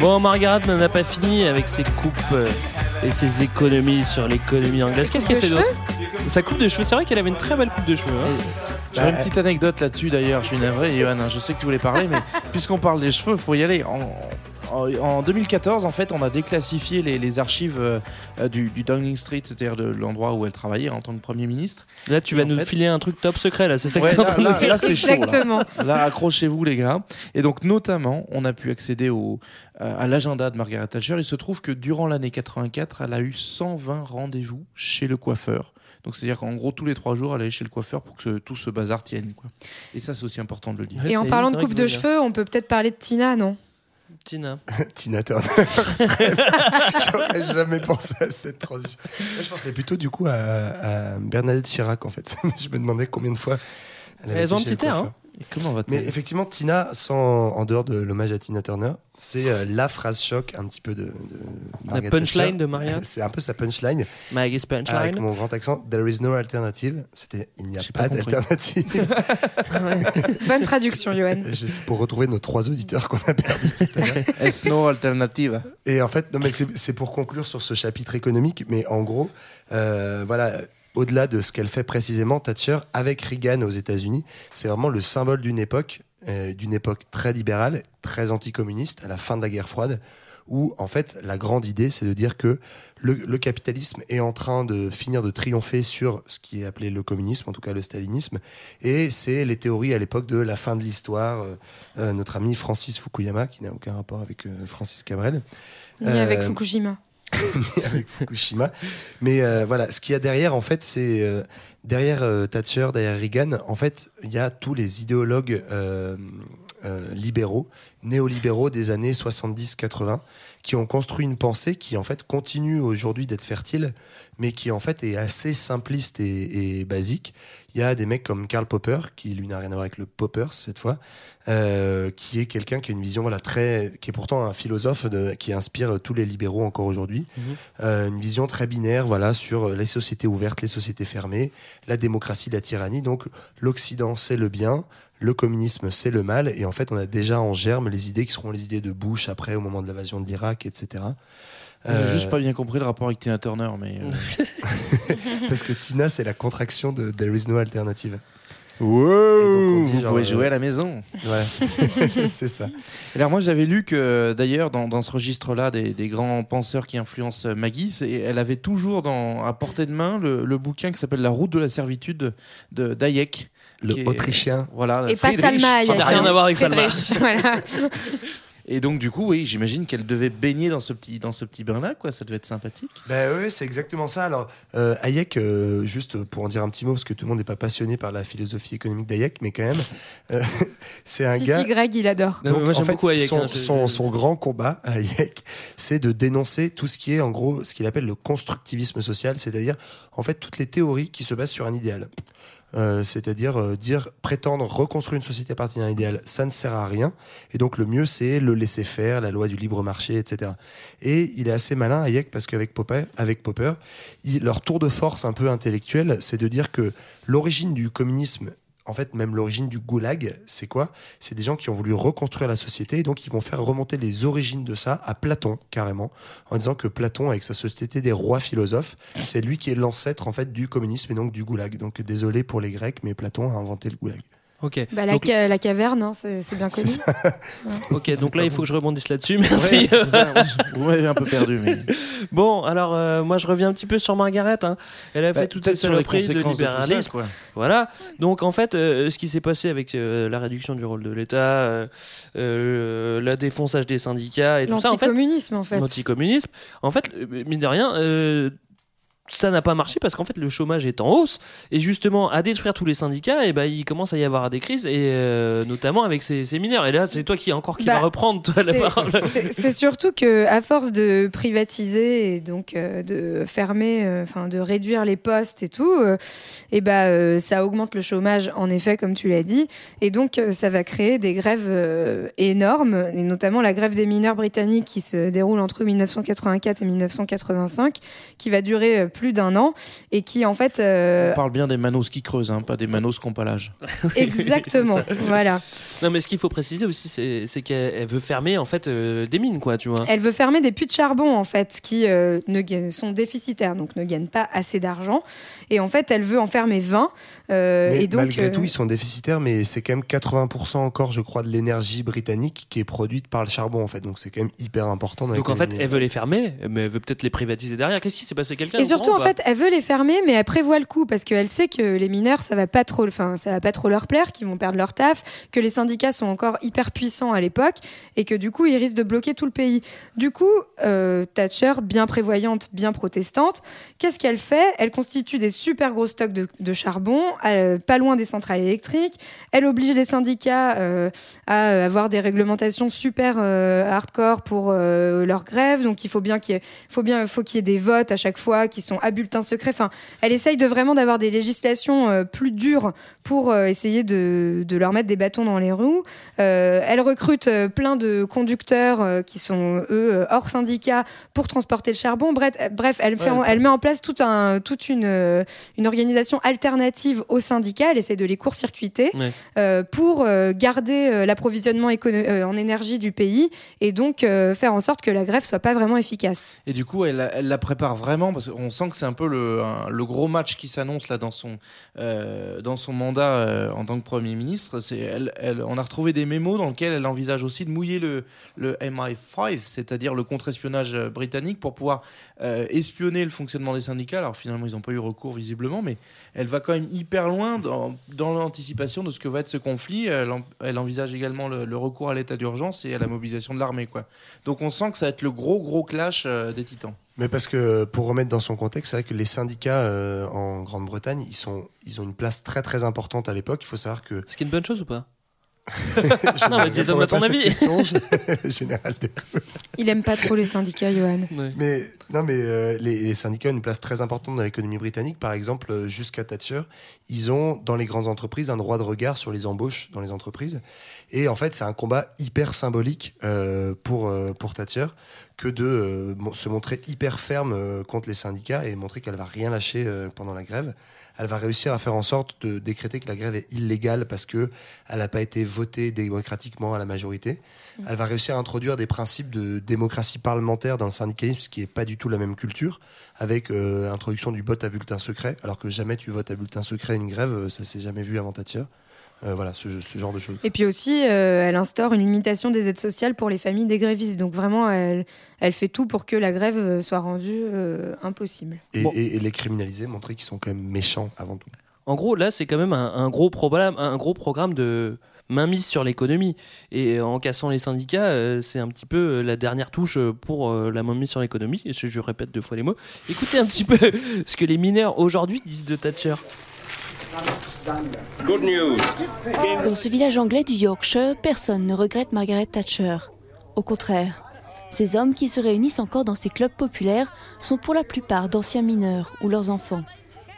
Bon, Margaret n'en a pas fini avec ses coupes euh, et ses économies sur l'économie anglaise. Qu'est-ce qu'elle fait d'autre Sa coupe de cheveux, c'est vrai qu'elle avait une très belle coupe de cheveux. hein. J'aurais une petite anecdote là-dessus d'ailleurs, je suis navré, Johan, hein, je sais que tu voulais parler, mais puisqu'on parle des cheveux, faut y aller. En, en- en 2014, en fait, on a déclassifié les, les archives euh, du, du Downing Street, c'est-à-dire de l'endroit où elle travaillait en tant que Premier ministre. Là, tu Et vas nous fait- filer un truc top secret, là, c'est ça que t'es en là, train de dire là, c'est chaud. là. Exactement. Là, accrochez-vous les gars. Et donc notamment, on a pu accéder au, euh, à l'agenda de Margaret Thatcher. Il se trouve que durant l'année 84, elle a eu 120 rendez-vous chez le coiffeur. Donc c'est-à-dire qu'en gros tous les trois jours, elle allait chez le coiffeur pour que ce- tout ce bazar tienne. Quoi. Et ça, c'est aussi important de le dire. Et en parlant de coupe de cheveux, on peut peut-être parler de Tina, non? Tina. [LAUGHS] Tina Turner. J'aurais jamais pensé à cette transition. Moi, je pensais plutôt du coup à, à Bernadette Chirac en fait. [LAUGHS] je me demandais combien de fois. elle avait Elles ont un petit air, hein. Et comment va Mais effectivement, Tina, sans, en dehors de l'hommage à Tina Turner, c'est euh, la phrase choc un petit peu de, de Margaret punchline Thatcher. de Maria. [LAUGHS] C'est un peu sa punchline. Maggie's punchline. Avec mon grand accent, There is no alternative. C'était Il n'y a pas, pas d'alternative. [LAUGHS] [LAUGHS] Bonne traduction, Johan. C'est pour retrouver nos trois auditeurs qu'on a perdus tout à l'heure. Est-ce no alternative? Et en fait, non, mais c'est c'est pour conclure sur ce chapitre économique, mais en gros, euh, voilà, au-delà de ce qu'elle fait précisément, Thatcher, avec Reagan aux États-Unis, c'est vraiment le symbole d'une époque, euh, d'une époque très libérale, très anticommuniste, à la fin de la guerre froide, où en fait la grande idée c'est de dire que le, le capitalisme est en train de finir de triompher sur ce qui est appelé le communisme, en tout cas le stalinisme, et c'est les théories à l'époque de la fin de l'histoire. Euh, euh, notre ami Francis Fukuyama, qui n'a aucun rapport avec euh, Francis Cabrel. Ni avec Fukushima. [LAUGHS] avec Fukushima. Mais euh, voilà, ce qu'il y a derrière, en fait, c'est euh, derrière euh, Thatcher, derrière Reagan, en fait, il y a tous les idéologues euh, libéraux, néolibéraux des années 70-80, qui ont construit une pensée qui, en fait, continue aujourd'hui d'être fertile, mais qui, en fait, est assez simpliste et, et basique. Il y a des mecs comme Karl Popper, qui lui n'a rien à voir avec le Poppers cette fois, euh, qui est quelqu'un qui a une vision voilà très, qui est pourtant un philosophe de, qui inspire tous les libéraux encore aujourd'hui. Euh, une vision très binaire, voilà, sur les sociétés ouvertes, les sociétés fermées, la démocratie, la tyrannie. Donc l'Occident c'est le bien, le communisme c'est le mal, et en fait on a déjà en germe les idées qui seront les idées de Bush après au moment de l'invasion de l'Irak, etc. J'ai Euh, juste pas bien compris le rapport avec Tina Turner, mais. euh, [LAUGHS] parce que Tina c'est la contraction de There is no alternative. Wow, dit vous genre, pouvez euh, jouer à la maison. [LAUGHS] C'est ça. Alors moi j'avais lu que d'ailleurs dans, dans ce registre-là des, des grands penseurs qui influencent Maggie, c'est- elle avait toujours dans, à portée de main le, le bouquin qui s'appelle La route de la servitude de d'Hayek. Le est- Autrichien. Voilà. Et pas. Salma Ça n'a Hayek, rien à voir avec Salma. Friedrich, [LAUGHS] voilà. Et donc, du coup, oui, j'imagine qu'elle devait baigner dans ce petit, dans ce petit bain-là, quoi. Ça devait être sympathique. Ben oui, c'est exactement ça. Alors, euh, Hayek, euh, juste pour en dire un petit mot, parce que tout le monde n'est pas passionné par la philosophie économique d'Hayek, mais quand même, euh, [LAUGHS] c'est un si, gars. si, Greg, il adore. Non, mais moi, en j'aime fait, beaucoup Hayek, son, hein, je- son- je- son grand combat, Hayek, [LAUGHS] c'est de dénoncer tout ce qui est, en gros, ce qu'il appelle le constructivisme social, c'est-à-dire, en fait, toutes les théories qui se basent sur un idéal. Euh, c'est-à-dire euh, dire prétendre reconstruire une société à partir d'un idéal, ça ne sert à rien. Et donc le mieux, c'est le laisser faire, la loi du libre marché, etc. Et il est assez malin, Hayek, parce qu'avec Popper, avec Popper, leur tour de force un peu intellectuel, c'est de dire que l'origine du communisme en fait, même l'origine du goulag, c'est quoi? C'est des gens qui ont voulu reconstruire la société et donc ils vont faire remonter les origines de ça à Platon, carrément, en disant que Platon, avec sa société des rois philosophes, c'est lui qui est l'ancêtre en fait du communisme et donc du goulag. Donc désolé pour les Grecs, mais Platon a inventé le goulag. Ok. Bah, la, Donc- ca- la caverne, hein, c'est bien connu. Ok, donc là, il faut que je rebondisse là-dessus. [LAUGHS] Merci. ça, vous m'avez un peu perdu, mais- [LAUGHS] Bon, alors, euh, moi, je reviens un petit peu sur Margaret. hein. Elle a Bah, fait toutes ces saloperies de conséquences de tout ça, libéralisme. quoi. Voilà. Donc, en fait, euh, ce qui s'est passé avec euh, la réduction du rôle de l'État, euh, euh, la défonçage des syndicats et tout ça, en fait. L'anticommunisme, en fait. L'anticommunisme. En fait, euh, mine de rien, euh, ça n'a pas marché parce qu'en fait le chômage est en hausse. Et justement à détruire tous les syndicats et ben il commence à y avoir des crises et euh, notamment avec ces, ces mineurs. Et là c'est toi qui encore qui Bah, va reprendre toi, la C'est- parole. [LAUGHS] c'est- surtout que à force de privatiser et donc euh, de fermer, euh, enfin de réduire les postes et tout, et bah euh, ça augmente le chômage en effet comme tu l'as dit, et donc ça va créer des grèves énormes et notamment la grève des mineurs britanniques qui se déroule entre 1984 et 1985, qui va durer euh, plus d'un an et qui en fait euh, On parle bien des manos qui creusent, hein, pas des manos qui n'ont pas l'âge. exactement, voilà. non mais ce qu'il faut préciser aussi c'est c'est qu'elle elle veut fermer en fait euh, des mines quoi tu vois Elle veut fermer des puits de charbon en fait qui euh, ne gagnent- sont déficitaires donc ne gagnent pas assez d'argent et en fait elle veut en fermer 20 euh, Mais et donc malgré euh, tout, ils sont déficitaires, mais c'est quand même 80% encore, je crois, de l'énergie britannique qui est produite par le charbon, en fait. Donc c'est quand même hyper important. Donc en fait elle veut les fermer mais elle veut peut-être les privatiser derrière qu'est-ce qui s'est passé quelqu'un et surtout en fait elle veut les fermer mais elle prévoit le coup parce qu'elle sait que les mineurs ça va pas trop enfin ça va pas trop leur plaire qu'ils vont perdre leur taf que les syndicats sont encore hyper puissants à l'époque et que du coup ils risquent de bloquer tout le pays. Du coup euh, Thatcher bien prévoyante bien protestante qu'est-ce qu'elle fait? Elle constitue des super gros stocks de, de charbon euh, pas loin des centrales électriques. Elle oblige les syndicats euh, à avoir des réglementations super hardcore pour leur grève. Donc il faut bien qu'il y ait faut bien faut qu'il y ait des votes à chaque fois qui sont à bulletin secret. Enfin elle essaye de vraiment d'avoir des législations euh, plus dures pour euh, essayer de, de leur mettre des bâtons dans les roues. Euh, elle recrute euh, plein de conducteurs euh, qui sont eux hors syndicat pour transporter le charbon. Bref, bref elle, fait Ouais, en- elle- elle met en place tout un, toute une, une organisation alternative aux syndicats elle essaie de les court-circuiter Ouais. euh, pour euh, garder euh, l'approvisionnement euh, en énergie du pays et donc euh, faire en sorte que la grève soit pas vraiment efficace. Et du coup, elle, elle la prépare vraiment parce qu'on sent que c'est un peu le, le gros match qui s'annonce là dans son, euh, dans son mandat euh, en tant que Premier ministre. C'est, elle, elle- on a retrouvé des mémos dans lesquels elle envisage aussi de mouiller le, le MI5, c'est-à-dire le contre-espionnage euh, britannique, pour pouvoir espionner le fonctionnement des syndicats. Alors finalement, ils n'ont pas eu recours visiblement, mais elle va quand même hyper loin dans, dans l'anticipation de ce que va être ce conflit. Elle, elle envisage également le, le recours à l'état d'urgence et à la mobilisation de l'armée. Donc on sent que ça va être le gros gros clash des titans. Mais parce que pour remettre dans son contexte, c'est vrai que les syndicats euh, en Grande-Bretagne, ils sont, ils ont une place très très importante à l'époque. Il faut savoir que. ce qui est une bonne chose ou pas? Je [LAUGHS] non mais donne-moi ton avis question, [LAUGHS] je- général de. Il aime pas trop les syndicats, Johan. Mais non, mais euh, les, les syndicats ont une place très importante dans l'économie britannique. Par exemple, euh, jusqu'à Thatcher, ils ont dans les grandes entreprises un droit de regard sur les embauches dans les entreprises. Et en fait, c'est un combat hyper symbolique euh, pour euh, pour Thatcher que de euh, se montrer hyper ferme euh, contre les syndicats et montrer qu'elle va rien lâcher euh, pendant la grève. Elle va réussir à faire en sorte de décréter que la grève est illégale parce que elle n'a pas été votée démocratiquement à la majorité. Elle va réussir à introduire des principes de démocratie parlementaire dans le syndicalisme, ce qui n'est pas du tout la même culture, avec euh, introduction du vote à bulletin secret, alors que jamais tu votes à bulletin secret une grève, ça s'est jamais vu avant Thatcher. Euh, voilà, ce, ce genre de choses. Et puis aussi, euh, elle instaure une limitation des aides sociales pour les familles des grévistes. Donc vraiment, elle, elle fait tout pour que la grève euh, soit rendue euh, impossible. Et, et- et les criminaliser, montrer qu'ils sont quand même méchants avant tout. En gros, là, c'est quand même un, un gros programme, un gros programme de mainmise sur l'économie. Et en cassant les syndicats, euh, c'est un petit peu la dernière touche pour euh, la mainmise sur l'économie. Et je, je répète deux fois les mots. Écoutez un petit peu [LAUGHS] ce que les mineurs aujourd'hui disent de Thatcher. Good news. Dans ce village anglais du Yorkshire, personne ne regrette Margaret Thatcher. Au contraire, ces hommes qui se réunissent encore dans ces clubs populaires sont pour la plupart d'anciens mineurs ou leurs enfants.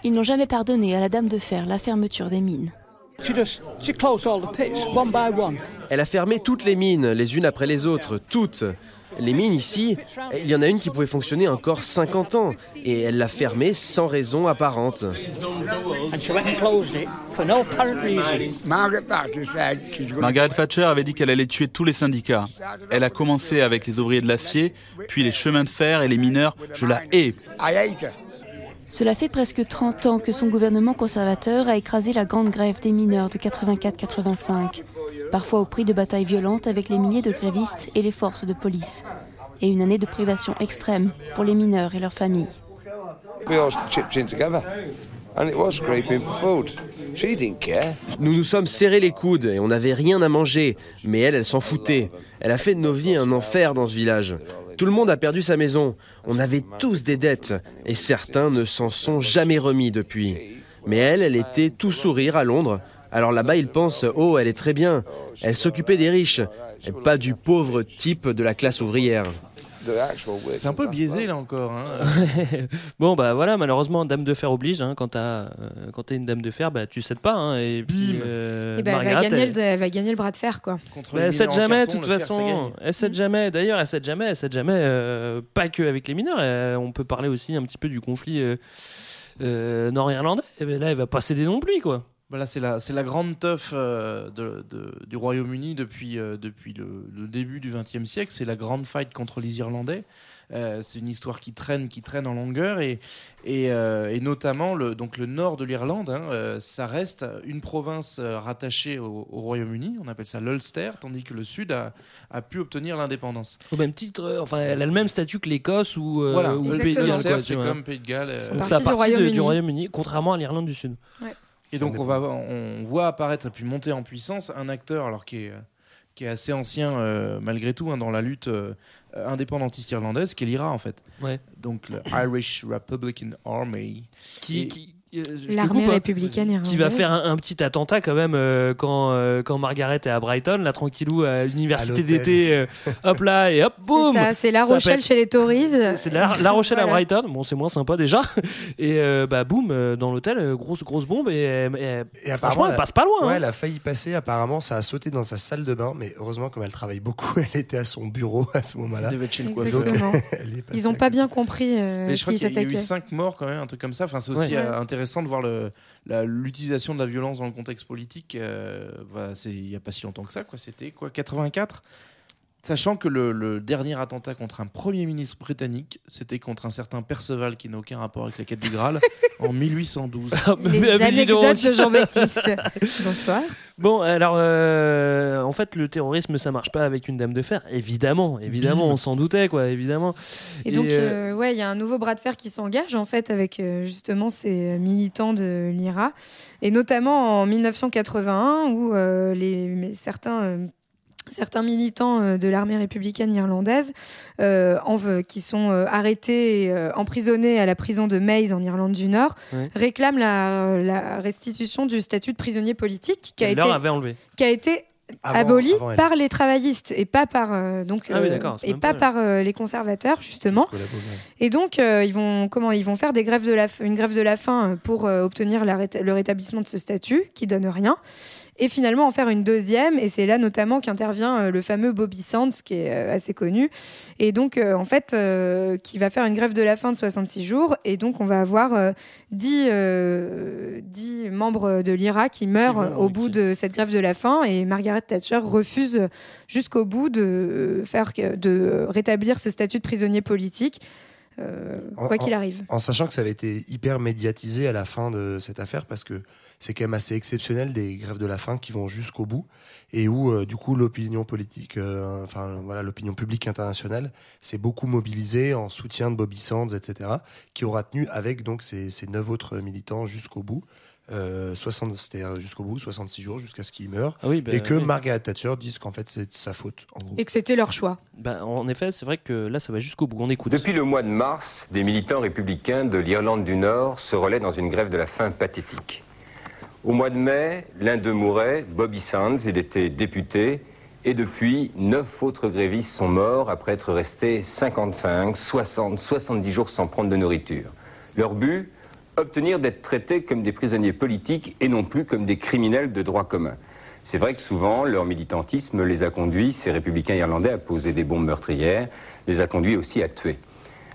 Ils n'ont jamais pardonné à la Dame de Fer la fermeture des mines. She just she closed all the pits one by one. Elle a fermé toutes les mines, les unes après les autres, toutes. Les mines ici, il y en a une qui pouvait fonctionner encore 50 ans, et elle l'a fermée sans raison apparente. Margaret Thatcher avait dit qu'elle allait tuer tous les syndicats. Elle a commencé avec les ouvriers de l'acier, puis les chemins de fer et les mineurs. Je la hais. Cela fait presque 30 ans que son gouvernement conservateur a écrasé la grande grève des mineurs de 84-85, parfois au prix de batailles violentes avec les milliers de grévistes et les forces de police, et une année de privation extrême pour les mineurs et leurs familles. We all chipped in together. And it was scraping for food. She didn't care. Nous nous sommes serrés les coudes et on n'avait rien à manger, mais elle, elle s'en foutait. Elle a fait de nos vies un enfer dans ce village. Tout le monde a perdu sa maison. On avait tous des dettes et certains ne s'en sont jamais remis depuis. Mais elle, elle était tout sourire à Londres. Alors là-bas, ils pensent Oh, elle est très bien. Elle s'occupait des riches, et pas du pauvre type de la classe ouvrière. C'est un peu biaisé là encore. hein. [LAUGHS] bon, bah voilà, malheureusement, Dame de Fer oblige. hein, quand t'as euh, quand t'es une Dame de Fer, bah, tu cèdes pas. hein, et puis, euh, Et ben, elle, va gagner elle- le, elle va gagner le bras de fer, quoi. Bah, elle cède jamais, de toute façon. Elle cède jamais. D'ailleurs, elle cède jamais. Elle cède jamais. euh, pas que avec les mineurs. euh, on peut parler aussi un petit peu du conflit euh, euh, nord-irlandais. Et là, elle va pas céder non plus, quoi. Voilà, c'est la, c'est la grande teuf euh, de- de- du Royaume-Uni depuis, euh, depuis le, le début du XXe siècle. C'est la grande fight contre les Irlandais. Euh, c'est une histoire qui traîne, qui traîne en longueur et, et, euh, et notamment le, donc le nord de l'Irlande, hein, ça reste une province rattachée au, au Royaume-Uni. On appelle ça l'Ulster, tandis que le sud a, a pu obtenir l'indépendance. Au même titre, enfin, elle a le même statut que l'Écosse ou, Voilà. ou le. Pays de Galles. C'est comme Pays de Galles, Donc Partie ça Royaume-Uni. du Royaume-Uni, contrairement à l'Irlande du Sud. Et donc on va on voit apparaître et puis monter en puissance un acteur alors qui est euh, qui est assez ancien euh, malgré tout hein, dans la lutte euh, indépendantiste irlandaise, qui est l'IRA en fait. Ouais. Donc le Irish Republican Army, Qui- Et- L'armée hein. républicaine irlandaise. qui va faire un, un petit attentat quand même euh, quand, euh, quand Margaret est à Brighton, là tranquillou à l'université d'été, euh, hop là et hop [LAUGHS] boum. C'est ça, c'est La Ça Rochelle pète. chez les Tories. C'est la, La Rochelle à. Brighton, bon c'est moins sympa déjà. [LAUGHS] Et euh, bah boum dans l'hôtel, grosse grosse bombe et, et, Et franchement elle a- passe pas loin. Ouais, hein. elle a failli passer. Apparemment, ça a sauté dans sa salle de bain. Mais heureusement, comme elle travaille beaucoup, [LAUGHS] elle était à son bureau à ce moment-là. Ils n'ont à pas bien compris euh, Mais je crois qui qu'il y a- il y a eu. 5 morts quand même, un truc comme ça. Enfin, c'est aussi Ouais. euh, intéressant de voir l'utilisation de la violence dans le contexte politique. euh, bah, il n'y a pas si longtemps que ça, quoi. C'était quoi, 84 Sachant que le, le dernier attentat contre un premier ministre britannique, c'était contre un certain Perceval qui n'a aucun rapport avec la quête du Graal [LAUGHS] en 1812. Les Mais dis donc. anecdotes de Jean-Baptiste. [LAUGHS] Bonsoir. Bon, alors, euh, en fait, le terrorisme, ça marche pas avec une dame de fer. Évidemment, évidemment, on s'en doutait, quoi, évidemment. Et donc, euh, euh, ouais, il y a un nouveau bras de fer qui s'engage en fait avec euh, justement ces militants de l'IRA, et notamment en 1981 où euh, les mais certains euh, certains militants euh, de l'armée républicaine irlandaise euh, en qui sont euh, arrêtés et euh, emprisonnés à la prison de Mays en Irlande du Nord Ouais. réclament la, la restitution du statut de prisonnier politique qui a été leur avait enlevé. qui a été Avant- aboli avant par les travaillistes et pas par euh, donc Ah oui, euh, et pas pas- par euh, les conservateurs justement. Et donc euh, ils vont comment ils vont faire des grèves de la une grève de la faim pour euh, obtenir la le rétablissement de ce statut qui donne rien. Et finalement en faire une deuxième, et c'est là notamment qu'intervient euh, le fameux Bobby Sands, qui est euh, assez connu, et donc euh, en fait qui va faire une grève de la faim de 66 jours, et donc on va avoir euh, 10, euh, 10 membres de l'IRA qui meurent vont, au bout de cette grève de la faim, et Margaret Thatcher refuse jusqu'au bout de, faire, de rétablir ce statut de prisonnier politique, euh, En- quoi qu'il arrive. En sachant que ça avait été hyper médiatisé à la fin de cette affaire parce que c'est quand même assez exceptionnel des grèves de la faim qui vont jusqu'au bout et où euh, du coup l'opinion politique, euh, enfin voilà l'opinion publique internationale s'est beaucoup mobilisée en soutien de Bobby Sands, etc. qui aura tenu avec donc ces, ces neuf autres militants jusqu'au bout euh, 60, c'est-à-dire jusqu'au bout, 66 jours, jusqu'à ce qu'il meure. Ah oui, bah, et que oui. Margaret Thatcher dise qu'en fait c'est de sa faute, en gros. Et que c'était leur choix. Ben, en effet, c'est vrai que là, ça va jusqu'au bout. On écoute. Depuis le mois de mars, des militants républicains de l'Irlande du Nord se relaient dans une grève de la faim pathétique. Au mois de mai, l'un d'eux mourait, Bobby Sands, il était député, et depuis, neuf autres grévistes sont morts après être restés 55, 60, 70 jours sans prendre de nourriture. Leur but Obtenir d'être traités comme des prisonniers politiques et non plus comme des criminels de droit commun. C'est vrai que souvent, leur militantisme les a conduits, ces républicains irlandais, à poser des bombes meurtrières, les a conduits aussi à tuer.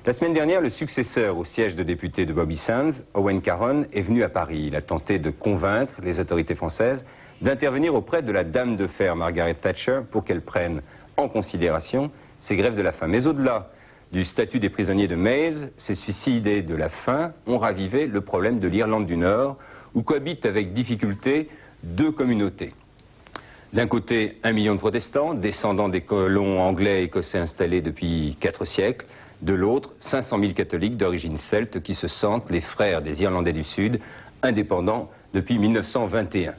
La semaine dernière, le successeur au siège de député de Bobby Sands, Owen Caron, est venu à Paris. Il a tenté de convaincre les autorités françaises d'intervenir auprès de la dame de fer Margaret Thatcher pour qu'elle prenne en considération ces grèves de la faim. Mais au-delà du statut des prisonniers de Maze, ces suicides et de la faim ont ravivé le problème de l'Irlande du Nord, où cohabitent avec difficulté deux communautés. D'un côté, un million de protestants, descendants des colons anglais et écossais installés depuis quatre siècles. De l'autre, 500 000 catholiques d'origine celte qui se sentent les frères des Irlandais du Sud, indépendants depuis 1921.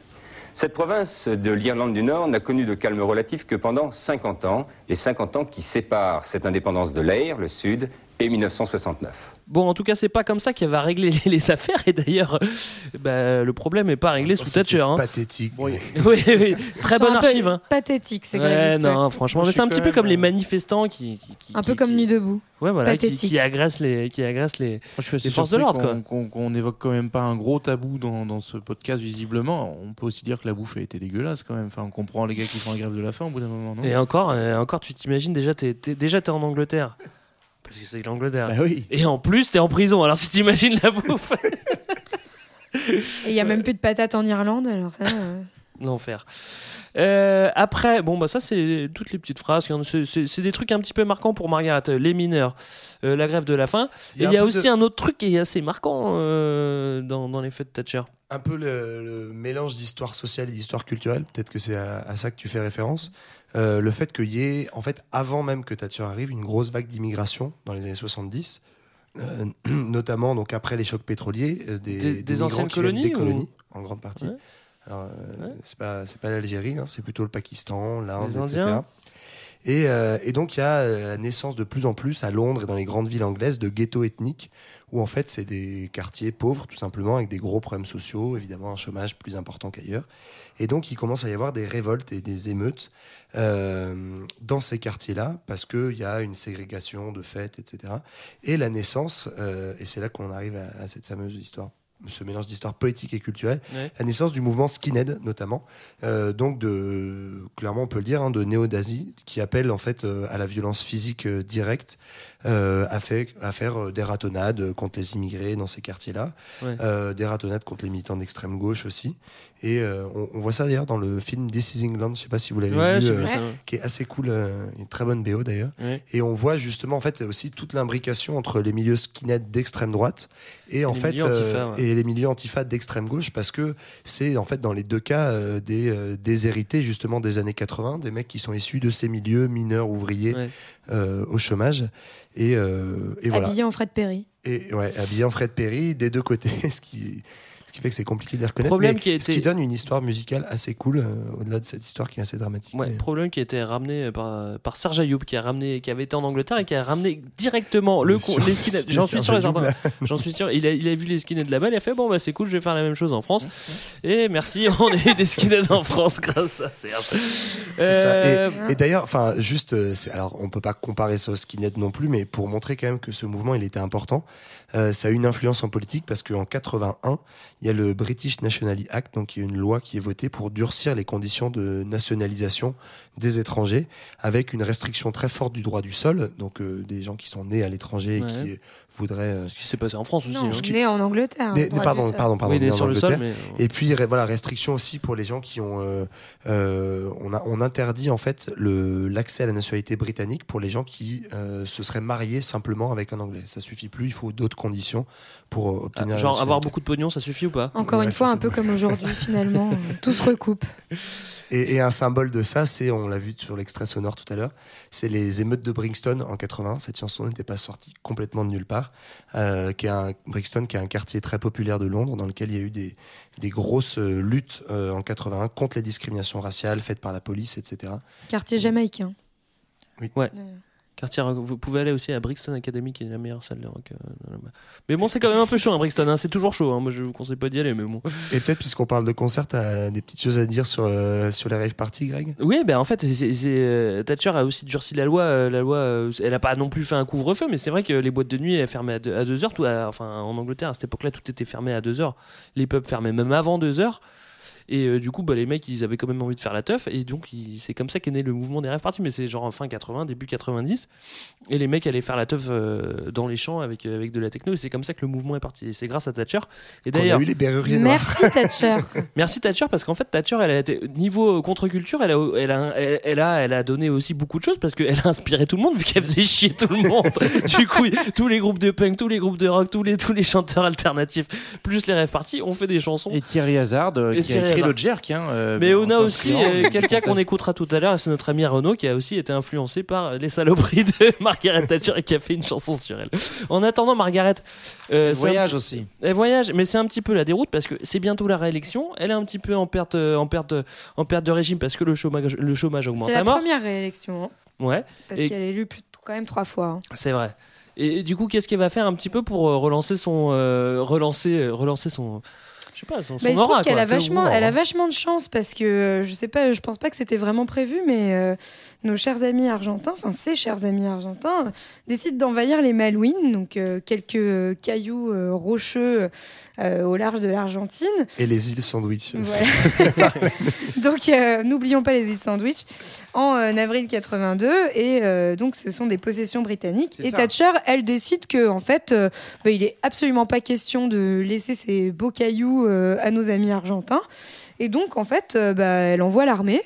Cette province de l'Irlande du Nord n'a connu de calme relatif que pendant 50 ans, les 50 ans qui séparent cette indépendance de l'Air, le Sud, et 1969. Bon, en tout cas, c'est pas comme ça qu'elle va régler les affaires. Et d'ailleurs, bah, le problème n'est pas réglé sous Thatcher. Hein. Pathétique. Oui, [LAUGHS] oui, oui. très bonne archive. hein. Pathétique, ces Ouais, non, franchement, mais c'est un petit peu comme les euh, manifestants qui, qui- qui- Un peu comme Nuit debout. ouais, voilà, qui, pathétique. qui agressent les, qui agressent les, Moi, je suis assez les forces de l'ordre. quoi. qu'on- Qu'on qu'on évoque quand même pas un gros tabou dans, dans ce podcast, visiblement. On peut aussi dire que la bouffe a été dégueulasse quand même. Enfin, on comprend les gars qui font la grève de la faim au bout d'un moment, non? Et encore, euh, encore, tu t'imagines déjà, t'es, déjà t'es en Angleterre. Parce que c'est l'Angleterre. Bah oui. Et en plus, t'es en prison. Alors si t'imagines la bouffe, [LAUGHS] Et il n'y a même plus de patates en Irlande, alors ça. euh, l'enfer. Euh, après, bon, bah ça, c'est toutes les petites phrases. C'est, c'est- c'est des trucs un petit peu marquants pour Margaret. Euh, Les mineurs, euh, la grève de la faim. Il Et y a il y a un peu aussi de- un autre truc qui est assez marquant euh, dans, dans les fêtes Thatcher. Un peu le, le mélange d'histoire sociale et d'histoire culturelle. Peut-être que c'est à, à ça que tu fais référence. Euh, le fait qu'il y ait, en fait, avant même que Thatcher arrive, une grosse vague d'immigration dans les années 70. euh, [CLEARS THROAT] notamment donc après les chocs pétroliers euh, des, Des- des migrants anciennes colonies des ou- colonies en grande partie Ouais. Alors, c'est pas pas l'Algérie hein, c'est plutôt le Pakistan l'Inde etc Indiens. Et, euh, et donc il y a euh, la naissance de plus en plus à Londres et dans les grandes villes anglaises de ghettos ethniques où en fait c'est des quartiers pauvres tout simplement avec des gros problèmes sociaux, évidemment un chômage plus important qu'ailleurs. Et donc il commence à y avoir des révoltes et des émeutes euh, dans ces quartiers-là parce qu'il y a une ségrégation de fêtes, etc. Et la naissance, et c'est là qu'on arrive à cette fameuse histoire ce mélange d'histoire politique et culturelle, Ouais. la naissance du mouvement skinhead notamment, euh, donc de clairement on peut le dire hein, de néo-nazi qui appelle en fait euh, à la violence physique euh, directe, euh, à, fait, à faire euh, des ratonnades contre les immigrés dans ces quartiers-là, Ouais. euh, des ratonnades contre les militants d'extrême gauche aussi, et euh, on, on voit ça d'ailleurs dans le film This Is England, je sais pas si vous l'avez Ouais, vu, qui est assez cool, une très bonne BO d'ailleurs. Ouais. Et on voit justement en fait aussi toute l'imbrication entre les milieux skinhead d'extrême droite et en fait antifa, et les milieux antifa d'extrême gauche parce que c'est en fait dans les deux cas des euh, déshérités justement des années 80, des mecs qui sont issus de ces milieux mineurs ouvriers. Euh, au chômage et, euh, et voilà. Habillés en Fred Perry. Et ouais, habillés en Fred Perry des deux côtés, [LAUGHS] ce qui ce qui fait que c'est compliqué de les reconnaître. Problème mais qui a Ce été- qui donne une histoire musicale assez cool euh, au-delà de cette histoire qui est assez dramatique. Ouais, Mais- problème qui a été ramené par, par Serge Ayoub, qui a, ramené, qui avait été en Angleterre et qui a ramené directement le con- les skinheads. J'en suis sûr. J'en suis sûr. Il a, il a vu les skinheads là-bas, il a fait bon, bah c'est cool, je vais faire la même chose en France. Et merci, [LAUGHS] on est des skinheads en France grâce à Serge. C'est Euh, ça. Et, et d'ailleurs, enfin, juste, euh, c'est- alors, on peut pas comparer ça au skinhead non plus, mais pour montrer quand même que ce mouvement, il était important, euh, ça a eu une influence en politique parce qu'en 81, il y a le British Nationality Act, donc il y a une loi qui est votée pour durcir les conditions de nationalisation des étrangers, avec une restriction très forte du droit du sol, donc euh, des gens qui sont nés à l'étranger Ouais. et qui voudraient. euh, Ce qui s'est passé en France aussi. Non, hein. né en Angleterre. Né- droit pardon, pardon, pardon, Oui, né en sur le sol, Angleterre. mais- Et puis voilà, restriction aussi pour les gens qui ont, euh, euh, on, a, on interdit en fait le l'accès à la nationalité britannique pour les gens qui euh, se seraient mariés simplement avec un anglais. Ça suffit plus, il faut d'autres conditions pour euh, obtenir. la Genre avoir beaucoup de pognon, ça suffit ou pas Encore une fois, un peu comme aujourd'hui, [LAUGHS] finalement, euh, tout se recoupe. Et, et un symbole de ça, c'est, on l'a vu sur l'extrait sonore tout à l'heure, c'est les émeutes de Brixton en 80. Cette chanson n'était pas sortie complètement de nulle part. Euh, qui est un, Brixton, qui est un quartier très populaire de Londres, dans lequel il y a eu des, des grosses euh, luttes euh, en 81 contre les discriminations raciales faites par la police, etc. Quartier jamaïcain. Oui. Ouais. Quartier rock. Vous pouvez aller aussi à Brixton Academy, qui est la meilleure salle de rock. euh, Mais bon, c'est quand même un peu chaud, hein, Brixton. hein, C'est toujours chaud. hein. Moi, je vous conseille pas d'y aller, mais bon. [LAUGHS] Et peut-être, puisqu'on parle de concert, t'as des petites choses à dire sur, euh, sur les rave parties, Greg? Oui, ben en fait, c'est- c'est- c'est, euh, Thatcher a aussi durci la loi. la loi, elle a pas non plus fait un couvre-feu, mais c'est vrai que les boîtes de nuit elles fermaient à 2 à deux heures. Tout, à- enfin, en Angleterre, à cette époque-là, tout était fermé à 2 heures. Les pubs fermaient même avant 2 heures. Et euh, du coup, bah, les mecs, ils avaient quand même envie de faire la teuf. Et donc, c'est comme ça qu'est né le mouvement des rêves parties. Mais c'est genre en fin 80, début 90. Et les mecs allaient faire la teuf euh, dans les champs avec, euh, avec de la techno. Et c'est comme ça que le mouvement est parti. Et c'est grâce à Thatcher. Et d'ailleurs. Merci Thatcher. [LAUGHS] Merci Thatcher parce qu'en fait Thatcher elle a été niveau contre-culture elle a, elle, a, elle, elle a elle a donné aussi beaucoup de choses parce qu'elle a inspiré tout le monde vu qu'elle faisait chier tout le monde [LAUGHS] du coup tous les groupes de punk tous les groupes de rock tous les tous les chanteurs alternatifs plus les rêves parties ont fait des chansons Et Thierry Hazard, euh, Et qui Thierry a écrit Le jerk. Hein, euh, mais on a aussi euh, quelqu'un qu'on écoutera tout à l'heure et c'est notre ami Renaud qui a aussi été influencé par les saloperies de [LAUGHS] Margaret Thatcher et qui a fait une chanson sur elle en attendant Margaret euh, voyage aussi. elle voyage, mais c'est un petit peu la déroute parce que c'est bientôt la réélection. Elle est un petit peu en perte, en perte, en perte de régime parce que le chômage, le chômage augmente C'est à la mort. première réélection. hein, Ouais. parce Et- qu'elle est élue plus- quand même trois fois. hein. c'est vrai. Et du coup, qu'est-ce qu'elle va faire un petit peu pour relancer son, euh, relancer, relancer son, je sais pas, son, Bah, son aura. qu'elle a vachement, elle a aura. vachement de chance parce que euh, je sais pas, je pense pas que c'était vraiment prévu, mais euh, nos chers amis argentins, enfin ses chers amis argentins, euh, décident d'envahir les Malouines, donc euh, quelques euh, cailloux euh, rocheux euh, au large de l'Argentine. Et les îles Sandwich. Voilà. [LAUGHS] donc euh, n'oublions pas les îles Sandwich en euh, avril 82 et euh, donc ce sont des possessions britanniques et ça. Thatcher elle décide que en fait euh, bah, il est absolument pas question de laisser ces beaux cailloux euh, à nos amis argentins et donc en fait euh, bah, elle envoie l'armée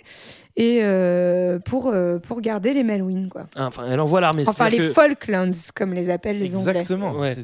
et euh, pour euh, pour garder les Malouines quoi. Ah, Enfin, elle envoie l'armée. Enfin les que- Falklands comme les appellent les Anglais. Exactement. Ouais.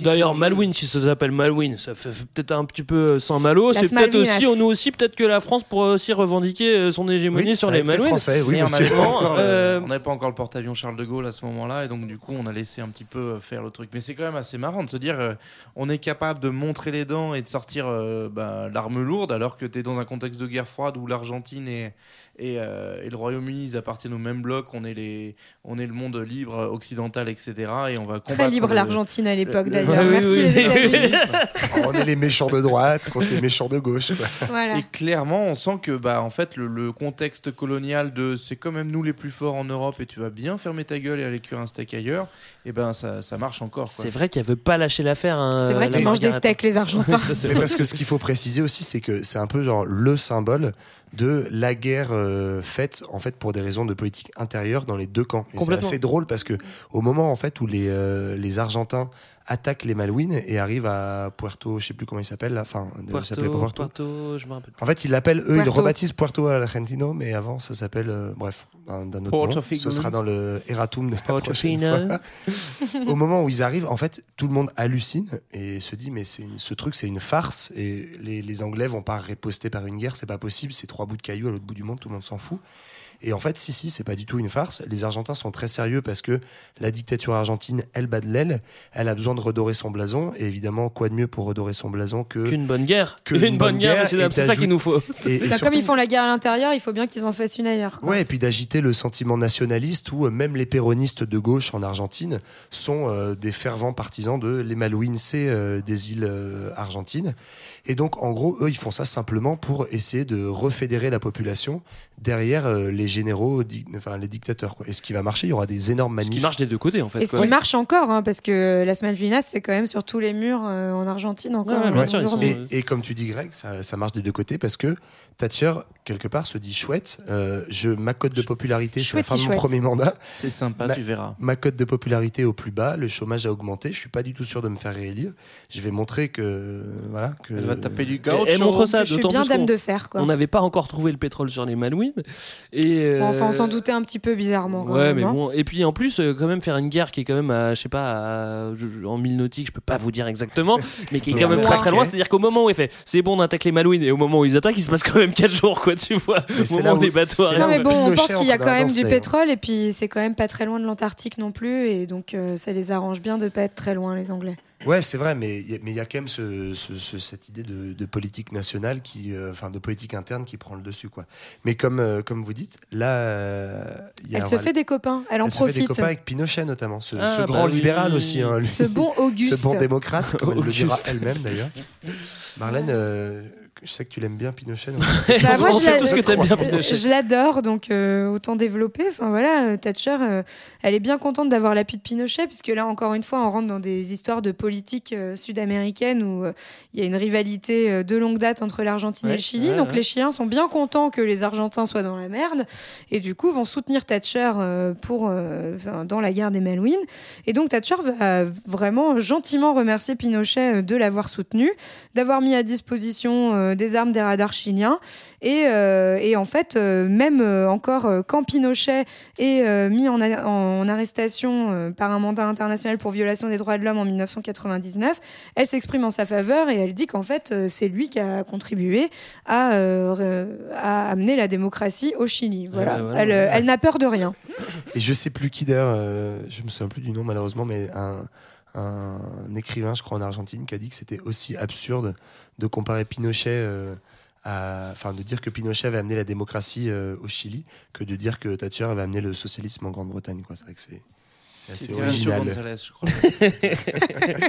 D'ailleurs, tout Malouine, si ça s'appelle Malouine, ça fait, fait peut-être un petit peu euh, sans malo. C'est peut-être aussi, nous aussi, peut-être que la France pourrait aussi revendiquer son hégémonie Oui, sur les Malouines. français, oui, [LAUGHS] Mais on monsieur. n'avait pas, encore le- Euh, on n'avait pas encore le porte-avions Charles de Gaulle à ce moment-là, et donc du coup on a laissé un petit peu faire le truc. Mais c'est quand même assez marrant de se dire, euh, on est capable de montrer les dents et de sortir euh, bah, l'arme lourde, alors que tu es dans un contexte de guerre froide où l'Argentine et, et, euh, et le Royaume-Uni ils appartiennent au même bloc, on est, les, on est le monde libre occidental, etc. Et on va Très libre l'Argentine à l'époque le- d'ailleurs. Merci oui. les États-Unis. [LAUGHS] on est les méchants de droite contre les méchants de gauche. voilà. Et clairement, on sent que bah en fait le, le contexte colonial de c'est quand même nous les plus forts en Europe et tu vas bien fermer ta gueule et aller cuire un steak ailleurs, et ben ça, ça marche encore. C'est vrai qu'elle veut pas lâcher l'affaire. hein, C'est vrai qu'ils mangent des Margaret. steaks les Argentins. [LAUGHS] Ça, parce que ce qu'il faut préciser aussi, c'est que c'est un peu genre le symbole de la guerre euh, faite en fait pour des raisons de politique intérieure dans les deux camps. Et c'est assez drôle parce que au moment en fait où les euh, les Argentins attaquent les Malouines et arrivent à Puerto, je sais plus comment il s'appelle, là, enfin, il s'appelait pas Puerto, Puerto. Puerto, je me rappelle. En fait, ils l'appellent, eux, ils Puerto. rebaptisent Puerto Argentino, mais avant, ça s'appelle, euh, bref, d'un autre nom. Ce sera dans le Eratum de la prochaine Portofino. fois. Au moment où ils arrivent, en fait, tout le monde hallucine et se dit, mais c'est une- ce truc, c'est une farce et les, les Anglais vont pas riposter par une guerre, c'est pas possible, c'est trois bouts de cailloux à l'autre bout du monde, tout le monde s'en fout. Et en fait, si, si, c'est pas du tout une farce. Les Argentins sont très sérieux parce que la dictature argentine, elle bat de l'aile. Elle a besoin de redorer son blason. Et évidemment, quoi de mieux pour redorer son blason que. Qu'une bonne guerre. que Une, une bonne guerre, guerre, c'est ça qu'il nous faut. et- et Bah, surtout- comme ils font la guerre à l'intérieur, il faut bien qu'ils en fassent une ailleurs. quoi. Ouais, et puis d'agiter le sentiment nationaliste où euh, même les péronistes de gauche en Argentine sont euh, des fervents partisans de les Malouines, c'est euh, des îles euh, argentines. Et donc, en gros, eux, ils font ça simplement pour essayer de refédérer la population derrière euh, les généraux, enfin les dictateurs. Quoi. Et ce qui va marcher, il y aura des énormes Ce manifs. qui marche des deux côtés en fait. Et ce quoi. qui marche encore, hein, parce que la Malvinas, c'est quand même sur tous les murs euh, en Argentine encore. Ouais, bien sûr, ils sont- aujourd'hui. Et, et comme tu dis, Greg, ça, ça marche des deux côtés parce que Thatcher, quelque part, se dit chouette, euh, je, ma cote de popularité, c'est la fin de mon premier mandat. C'est sympa, Ma- tu verras. Ma cote de popularité au plus bas, le chômage a augmenté, je suis pas du tout sûr de me faire réélire. Je vais montrer que. Voilà. Que, Elle va taper du Elle- gaucho. Elle montre ça Je suis bien dame de fer, quoi. On n'avait pas encore trouvé le pétrole sur les Malouines. Et euh, Bon, enfin, on s'en doutait un petit peu bizarrement. quand Ouais, même, mais hein. bon. Et puis en plus, euh, quand même faire une guerre qui est quand même, à, je sais pas, à- en mille nautiques, je peux pas vous dire exactement, mais qui est [LAUGHS] quand même très très loin. C'est-à-dire qu'au moment où il fait, c'est bon, on attaque les Malouines, et au moment où ils attaquent, il se passe quand même 4 jours, quoi, tu vois. Au c'est moment là où les bateaux arrivent. Non, mais bon, on pense qu'il y a quand même du ce- pétrole et puis c'est quand même pas très loin de l'Antarctique non plus et donc euh, ça les arrange bien de pas être très loin les Anglais. Ouais, c'est vrai, mais il y a- mais il y a quand même ce, ce- ce- cette idée de, de politique nationale, qui, euh, enfin de politique interne qui prend le dessus, quoi. Mais comme, euh, comme vous dites, là, euh, il y a Elle un- se fait des copains, elle en elle se fait des profite. copains avec Pinochet notamment, ce, Ah, ce bah grand oui. libéral aussi. hein, lui. [LAUGHS] Ce bon Auguste. ce bon démocrate, comme elle le dira elle-même d'ailleurs. Marlène, euh, je sais que tu l'aimes bien Pinochet. donc- [LAUGHS] Bah, moi, on je sait tous que t'aimes bien Pinochet. Je l'adore, donc euh, autant développer. Enfin voilà, euh, Thatcher, euh, elle est bien contente d'avoir l'appui de Pinochet, puisque là, encore une fois, on rentre dans des histoires de politique euh, sud-américaine où euh, il y a une rivalité euh, de longue date entre l'Argentine et le Chili. ouais, donc ouais. les Chiliens sont bien contents que les Argentins soient dans la merde, et du coup vont soutenir Thatcher euh, pour, euh, dans la guerre des Malouines. Et donc Thatcher va vraiment gentiment remercier Pinochet euh, de l'avoir soutenu, d'avoir mis à disposition euh, des armes, des radars chiliens. Et, euh, et en fait, euh, même euh, encore euh, quand Pinochet est euh, mis en, a- en arrestation euh, par un mandat international pour violation des droits de l'homme en 1999, elle s'exprime en sa faveur et elle dit qu'en fait, euh, c'est lui qui a contribué à, euh, à amener la démocratie au Chili. Voilà. ouais, elle ouais. elle n'a peur de rien. Et je sais plus qui d'ailleurs, euh, je me souviens plus du nom malheureusement, mais un, un écrivain, je crois en Argentine, qui a dit que c'était aussi absurde de comparer Pinochet, euh, à- enfin de dire que Pinochet avait amené la démocratie euh, au Chili, que de dire que Thatcher avait amené le socialisme en Grande-Bretagne. C'est vrai que c'est c'est assez original. González, je crois. [LAUGHS]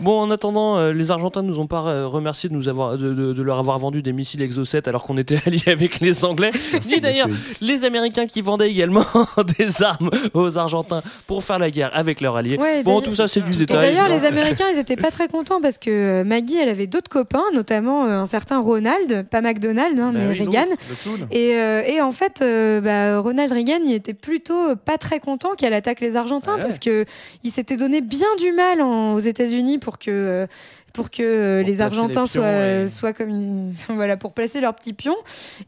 Bon, en attendant, euh, les Argentins nous ont pas euh, remercié de, nous avoir, de, de- de leur avoir vendu des missiles Exo 7 alors qu'on était [LAUGHS] alliés avec les Anglais. Merci, Ni d'ailleurs les Américains qui vendaient également [LAUGHS] des armes aux Argentins pour faire la guerre avec leurs alliés. Ouais, bon, tout ça, c'est du Et détail. d'ailleurs, les Américains, ils étaient pas très contents parce que euh, Maggie, elle avait d'autres copains, notamment euh, un certain Ronald, pas McDonald, hein, Bah mais oui, Reagan. Et, euh, et en fait, euh, bah, Ronald Reagan, il était plutôt pas très content qu'elle attaque les Argentins Ouais. parce que il s'était donné bien du mal en- aux États-Unis pour que euh, pour que euh, les Argentins les soient, et- soient comme [LAUGHS] voilà pour placer leurs petits pions.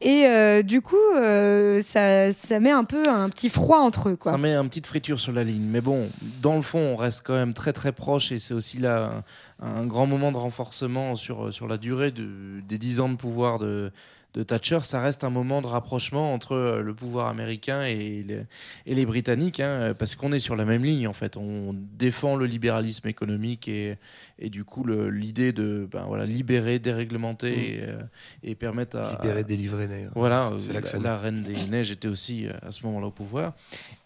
Et euh, du coup, euh, ça, ça met un peu un petit froid entre eux, quoi. Ça met un petite friture sur la ligne. Mais bon, dans le fond, on reste quand même très très proche et c'est aussi là un, un grand moment de renforcement sur, sur la durée de- des dix ans de pouvoir de, de Thatcher. Ça reste un moment de rapprochement entre euh, le pouvoir américain et les, et les Britanniques, hein, parce qu'on est sur la même ligne en fait. On défend le libéralisme économique et, et du coup l'idée de ben, voilà, libérer, déréglementer et, euh, et permettre à... Libérer, délivrer d'ailleurs. Voilà, C'est- euh, la, la reine des neiges était aussi euh, à ce moment-là au pouvoir.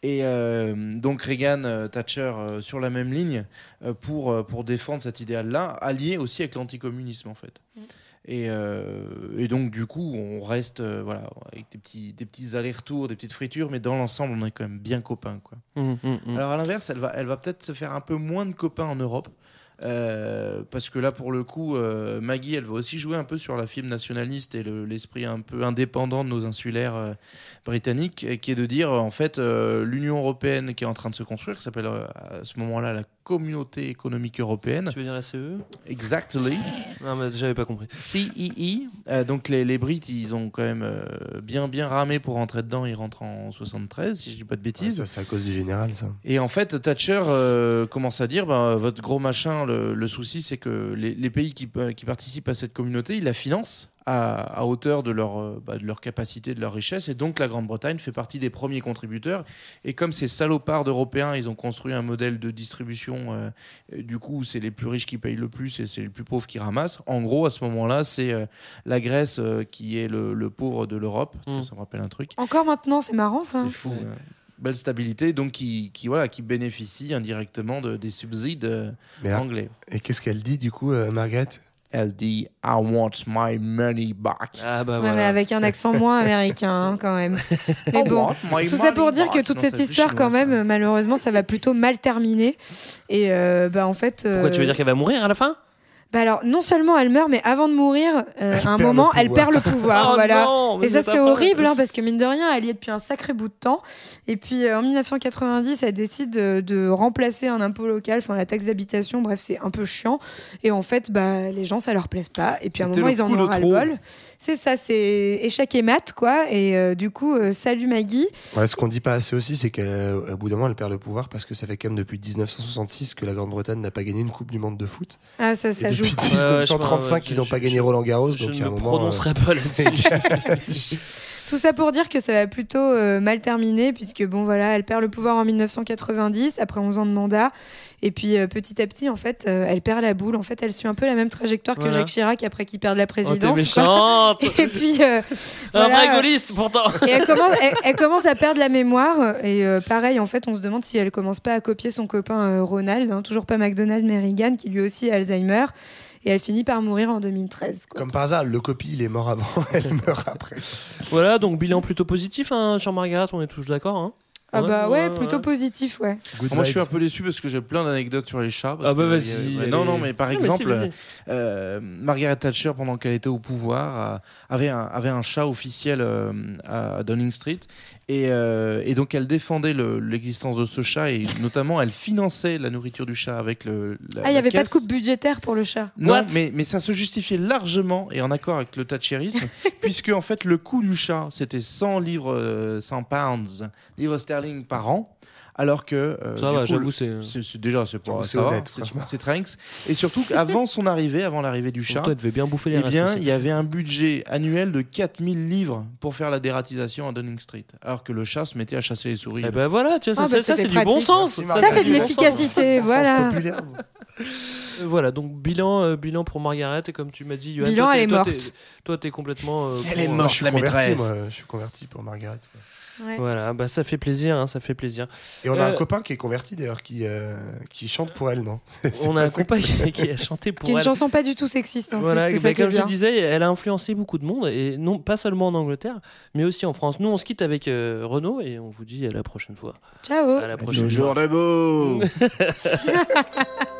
Et euh, donc Reagan, euh, Thatcher euh, sur la même ligne euh, pour, euh, pour défendre cet idéal-là, allié aussi avec l'anticommunisme en fait. Et, euh, et donc du coup, on reste euh, voilà, avec des petits, des petits allers-retours, des petites fritures, mais dans l'ensemble, on est quand même bien copains. Quoi. Hum, hum, hum. Alors à l'inverse, elle va, elle va peut-être se faire un peu moins de copains en Europe. euh, parce que là, pour le coup, Maggie, elle va aussi jouer un peu sur la fibre nationaliste et le- l'esprit un peu indépendant de nos insulaires britanniques, qui est de dire, en fait, l'Union européenne qui est en train de se construire, qui s'appelle à ce moment-là la Communauté économique européenne. Tu veux dire SEE Exactly. Non, mais j'avais pas compris. CEE. Euh, donc les, les Brits, ils ont quand même euh, bien bien ramé pour rentrer dedans. Ils rentrent en 73, si je dis pas de Ouais, bêtises. ça, c'est à cause du général, ça. Et en fait, Thatcher euh, commence à dire bah, votre gros machin, le, le souci, c'est que les, les pays qui, pa- qui participent à cette communauté, ils la financent à, à hauteur de leur, euh, bah, de leur capacité, de leur richesse. Et donc, la Grande-Bretagne fait partie des premiers contributeurs. Et comme ces salopards d'Européens, ils ont construit un modèle de distribution, euh, du coup, c'est les plus riches qui payent le plus et c'est les plus pauvres qui ramassent. En gros, à ce moment-là, c'est euh, la Grèce euh, qui est le, le pauvre de l'Europe. Mm. Ça me rappelle un truc. Encore maintenant, c'est marrant ça. C'est fou. hein. Belle stabilité, donc qui, qui, voilà, qui bénéficie indirectement de, des subsides euh, Mais là- anglais. Et qu'est-ce qu'elle dit du coup, euh, Margaret? Elle dit I want my money back. Ah bah Ouais, mais avec un accent moins américain hein, quand même. [LAUGHS] Mais I bon, tout ça pour dire que toute Non, cette histoire, chinois, quand même, malheureusement, ça va plutôt mal terminer. Et euh, bah en fait. Pourquoi euh, tu veux dire qu'elle va mourir à la fin? Bah alors, non seulement elle meurt, mais avant de mourir, euh, à un moment, elle perd le pouvoir. [LAUGHS] Oh voilà. non, et ça, c'est horrible, hein, parce que mine de rien, elle y est depuis un sacré bout de temps. Et puis, euh, en 1990, elle décide de, de remplacer un impôt local, enfin la taxe d'habitation. Bref, c'est un peu chiant. Et en fait, bah, les gens, ça leur plaise pas. Et puis, à un moment, ils en ont ras le trop. bol. C'est ça, c'est échec et mat, quoi. Et euh, du coup, euh, salut Maggie. Ouais, ce qu'on dit pas assez aussi, c'est qu'au bout d'un moment, elle perd le pouvoir parce que ça fait quand même depuis 1966 que la Grande-Bretagne n'a pas gagné une Coupe du Monde de foot. Ah, ça, Et ça joue. depuis Ouais, ouais, je 1935, sais ils n'ont pas, je- gagné Roland Garros. Je donc ne à un me moment, prononcerai euh, pas là-dessus. [LAUGHS] [LAUGHS] Tout ça pour dire que ça va plutôt euh, mal terminer, puisque bon voilà, elle perd le pouvoir en 1990, après 11 ans de mandat, et puis euh, petit à petit, en fait, euh, elle perd la boule. En fait, elle suit un peu la même trajectoire que. Jacques Chirac après qu'il perde la Oh, présidence. quoi. méchante [LAUGHS] Et puis, Un vrai gaulliste, pourtant Et elle commence, elle, elle commence à perdre la mémoire. Et pareil, en fait, on se demande si elle commence pas à copier son copain Ronald, hein, toujours pas McDonald, mais Reagan, qui lui aussi a Alzheimer. Et elle finit par mourir en 2013. quoi. Comme par hasard, le copie, il est mort avant, [LAUGHS] elle meurt après. Voilà, donc bilan plutôt positif hein, sur Margaret, on est tous d'accord. Hein Ah bah ouais, plutôt positif, ouais. Moi, je suis un peu déçu parce que j'ai plein d'anecdotes sur les chats. parce Ah bah que, vas-y, euh, Non, non, mais par Non, mais exemple, si, vas-y. euh, Margaret Thatcher, pendant qu'elle était au pouvoir, a- avait un, avait un chat officiel euh, à Downing Street. Et, euh, et donc, elle défendait le- l'existence de ce chat et notamment, elle finançait la nourriture du chat avec le. la- Ah, il n'y avait pas de coupe budgétaire pour le chat. Non, mais, mais ça se justifiait largement et en accord avec le thatcherisme, [LAUGHS] puisque en fait le coût du chat c'était 100 livres, euh, 100 pounds, livres sterling par an. Alors que euh, Ça va, j'avoue, le- c'est- déjà c'est pas ça c'est va, honnête, c'est- franchement. c'est Tranks et surtout qu'avant son arrivée avant l'arrivée du chat Toi, devait bien bouffer les eh bien il y avait un budget annuel de 4000 livres pour faire la dératisation à Downing Street alors que le chat se mettait à chasser les souris Eh ben voilà, tu vois, Ah ça, bah, ça, c'est du bon sens. Ça, c'est de l'efficacité, voilà. Euh, Voilà, donc bilan, euh, bilan pour Margaret, et comme tu m'as dit, Johan, Bilan, toi, elle est toi, morte. Toi, t'es complètement. euh, Elle est pour, euh, suis la converti, maîtresse. moi, je suis converti pour Margaret. Ouais. Voilà, bah ça fait plaisir, hein, ça fait plaisir. Et on a Euh, un copain qui est converti d'ailleurs, qui, euh, qui chante pour elle, non? [LAUGHS] On a un copain qui, qui a chanté pour Qui est une elle. chanson pas du tout sexiste en Voilà, plus. bah, qui comme je disais, elle a influencé beaucoup de monde, et non pas seulement en Angleterre, mais aussi en France. Nous, on se quitte avec euh, Renaud, et on vous dit à la prochaine fois. Ciao. À la prochaine [LAUGHS] [LAUGHS]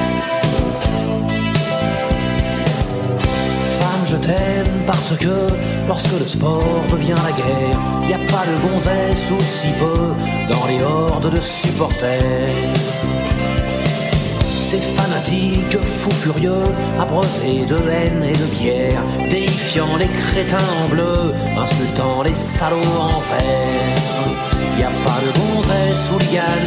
Je t'aime parce que lorsque le sport devient la guerre, y a pas de gonzesse ou si peu dans les hordes de supporters. Ces fanatiques fous furieux, abreuvés de haine et de bière, déifiant les crétins en bleu, insultant les salauds en vert. Y a pas de gonzesse hooligan,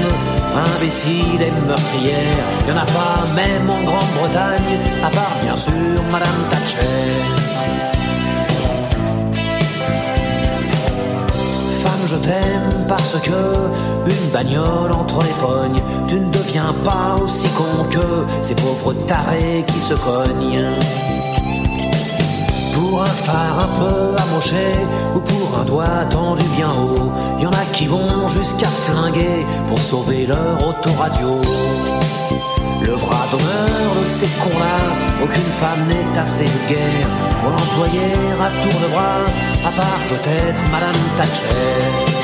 imbécile et meurtrière, y en a pas même en Grande-Bretagne, à part bien sûr Madame Thatcher. Je t'aime parce que une bagnole entre les pognes, tu ne deviens pas aussi con que ces pauvres tarés qui se cognent. Pour un phare un peu amoché ou pour un doigt tendu bien haut, y en a qui vont jusqu'à flinguer pour sauver leur autoradio. Le bras d'honneur de ces cons-là, aucune femme n'est assez vulgaire pour l'employer à tour de bras, à part peut-être Madame Thatcher.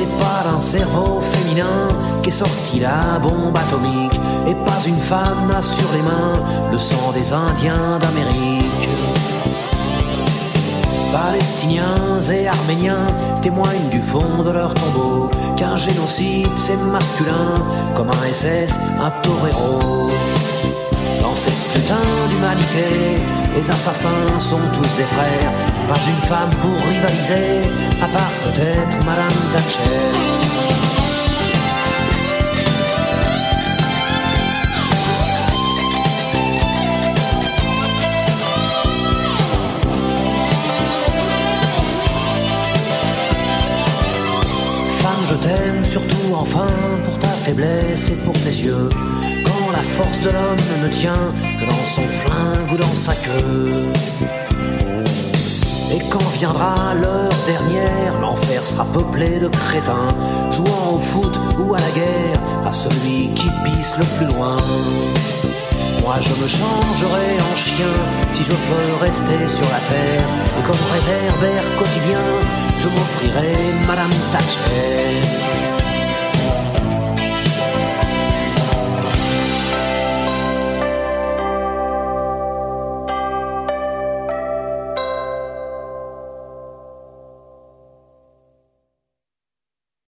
C'est pas d'un cerveau féminin qu'est sortie la bombe atomique et pas une femme n'a sur les mains le sang des Indiens d'Amérique. Palestiniens et Arméniens témoignent du fond de leur tombeau qu'un génocide c'est masculin comme un SS, un torero. Dans cette putain d'humanité, les assassins sont tous des frères. Pas une femme pour rivaliser, à part peut-être Madame Thatcher. Femme, je t'aime surtout enfin pour ta faiblesse et pour tes yeux. La force de l'homme ne tient que dans son flingue ou dans sa queue. Et quand viendra l'heure dernière, l'enfer sera peuplé de crétins, jouant au foot ou à la guerre, à celui qui pisse le plus loin. Moi je me changerai en chien si je peux rester sur la terre, et comme réverbère quotidien, je m'offrirai Madame Thatcher.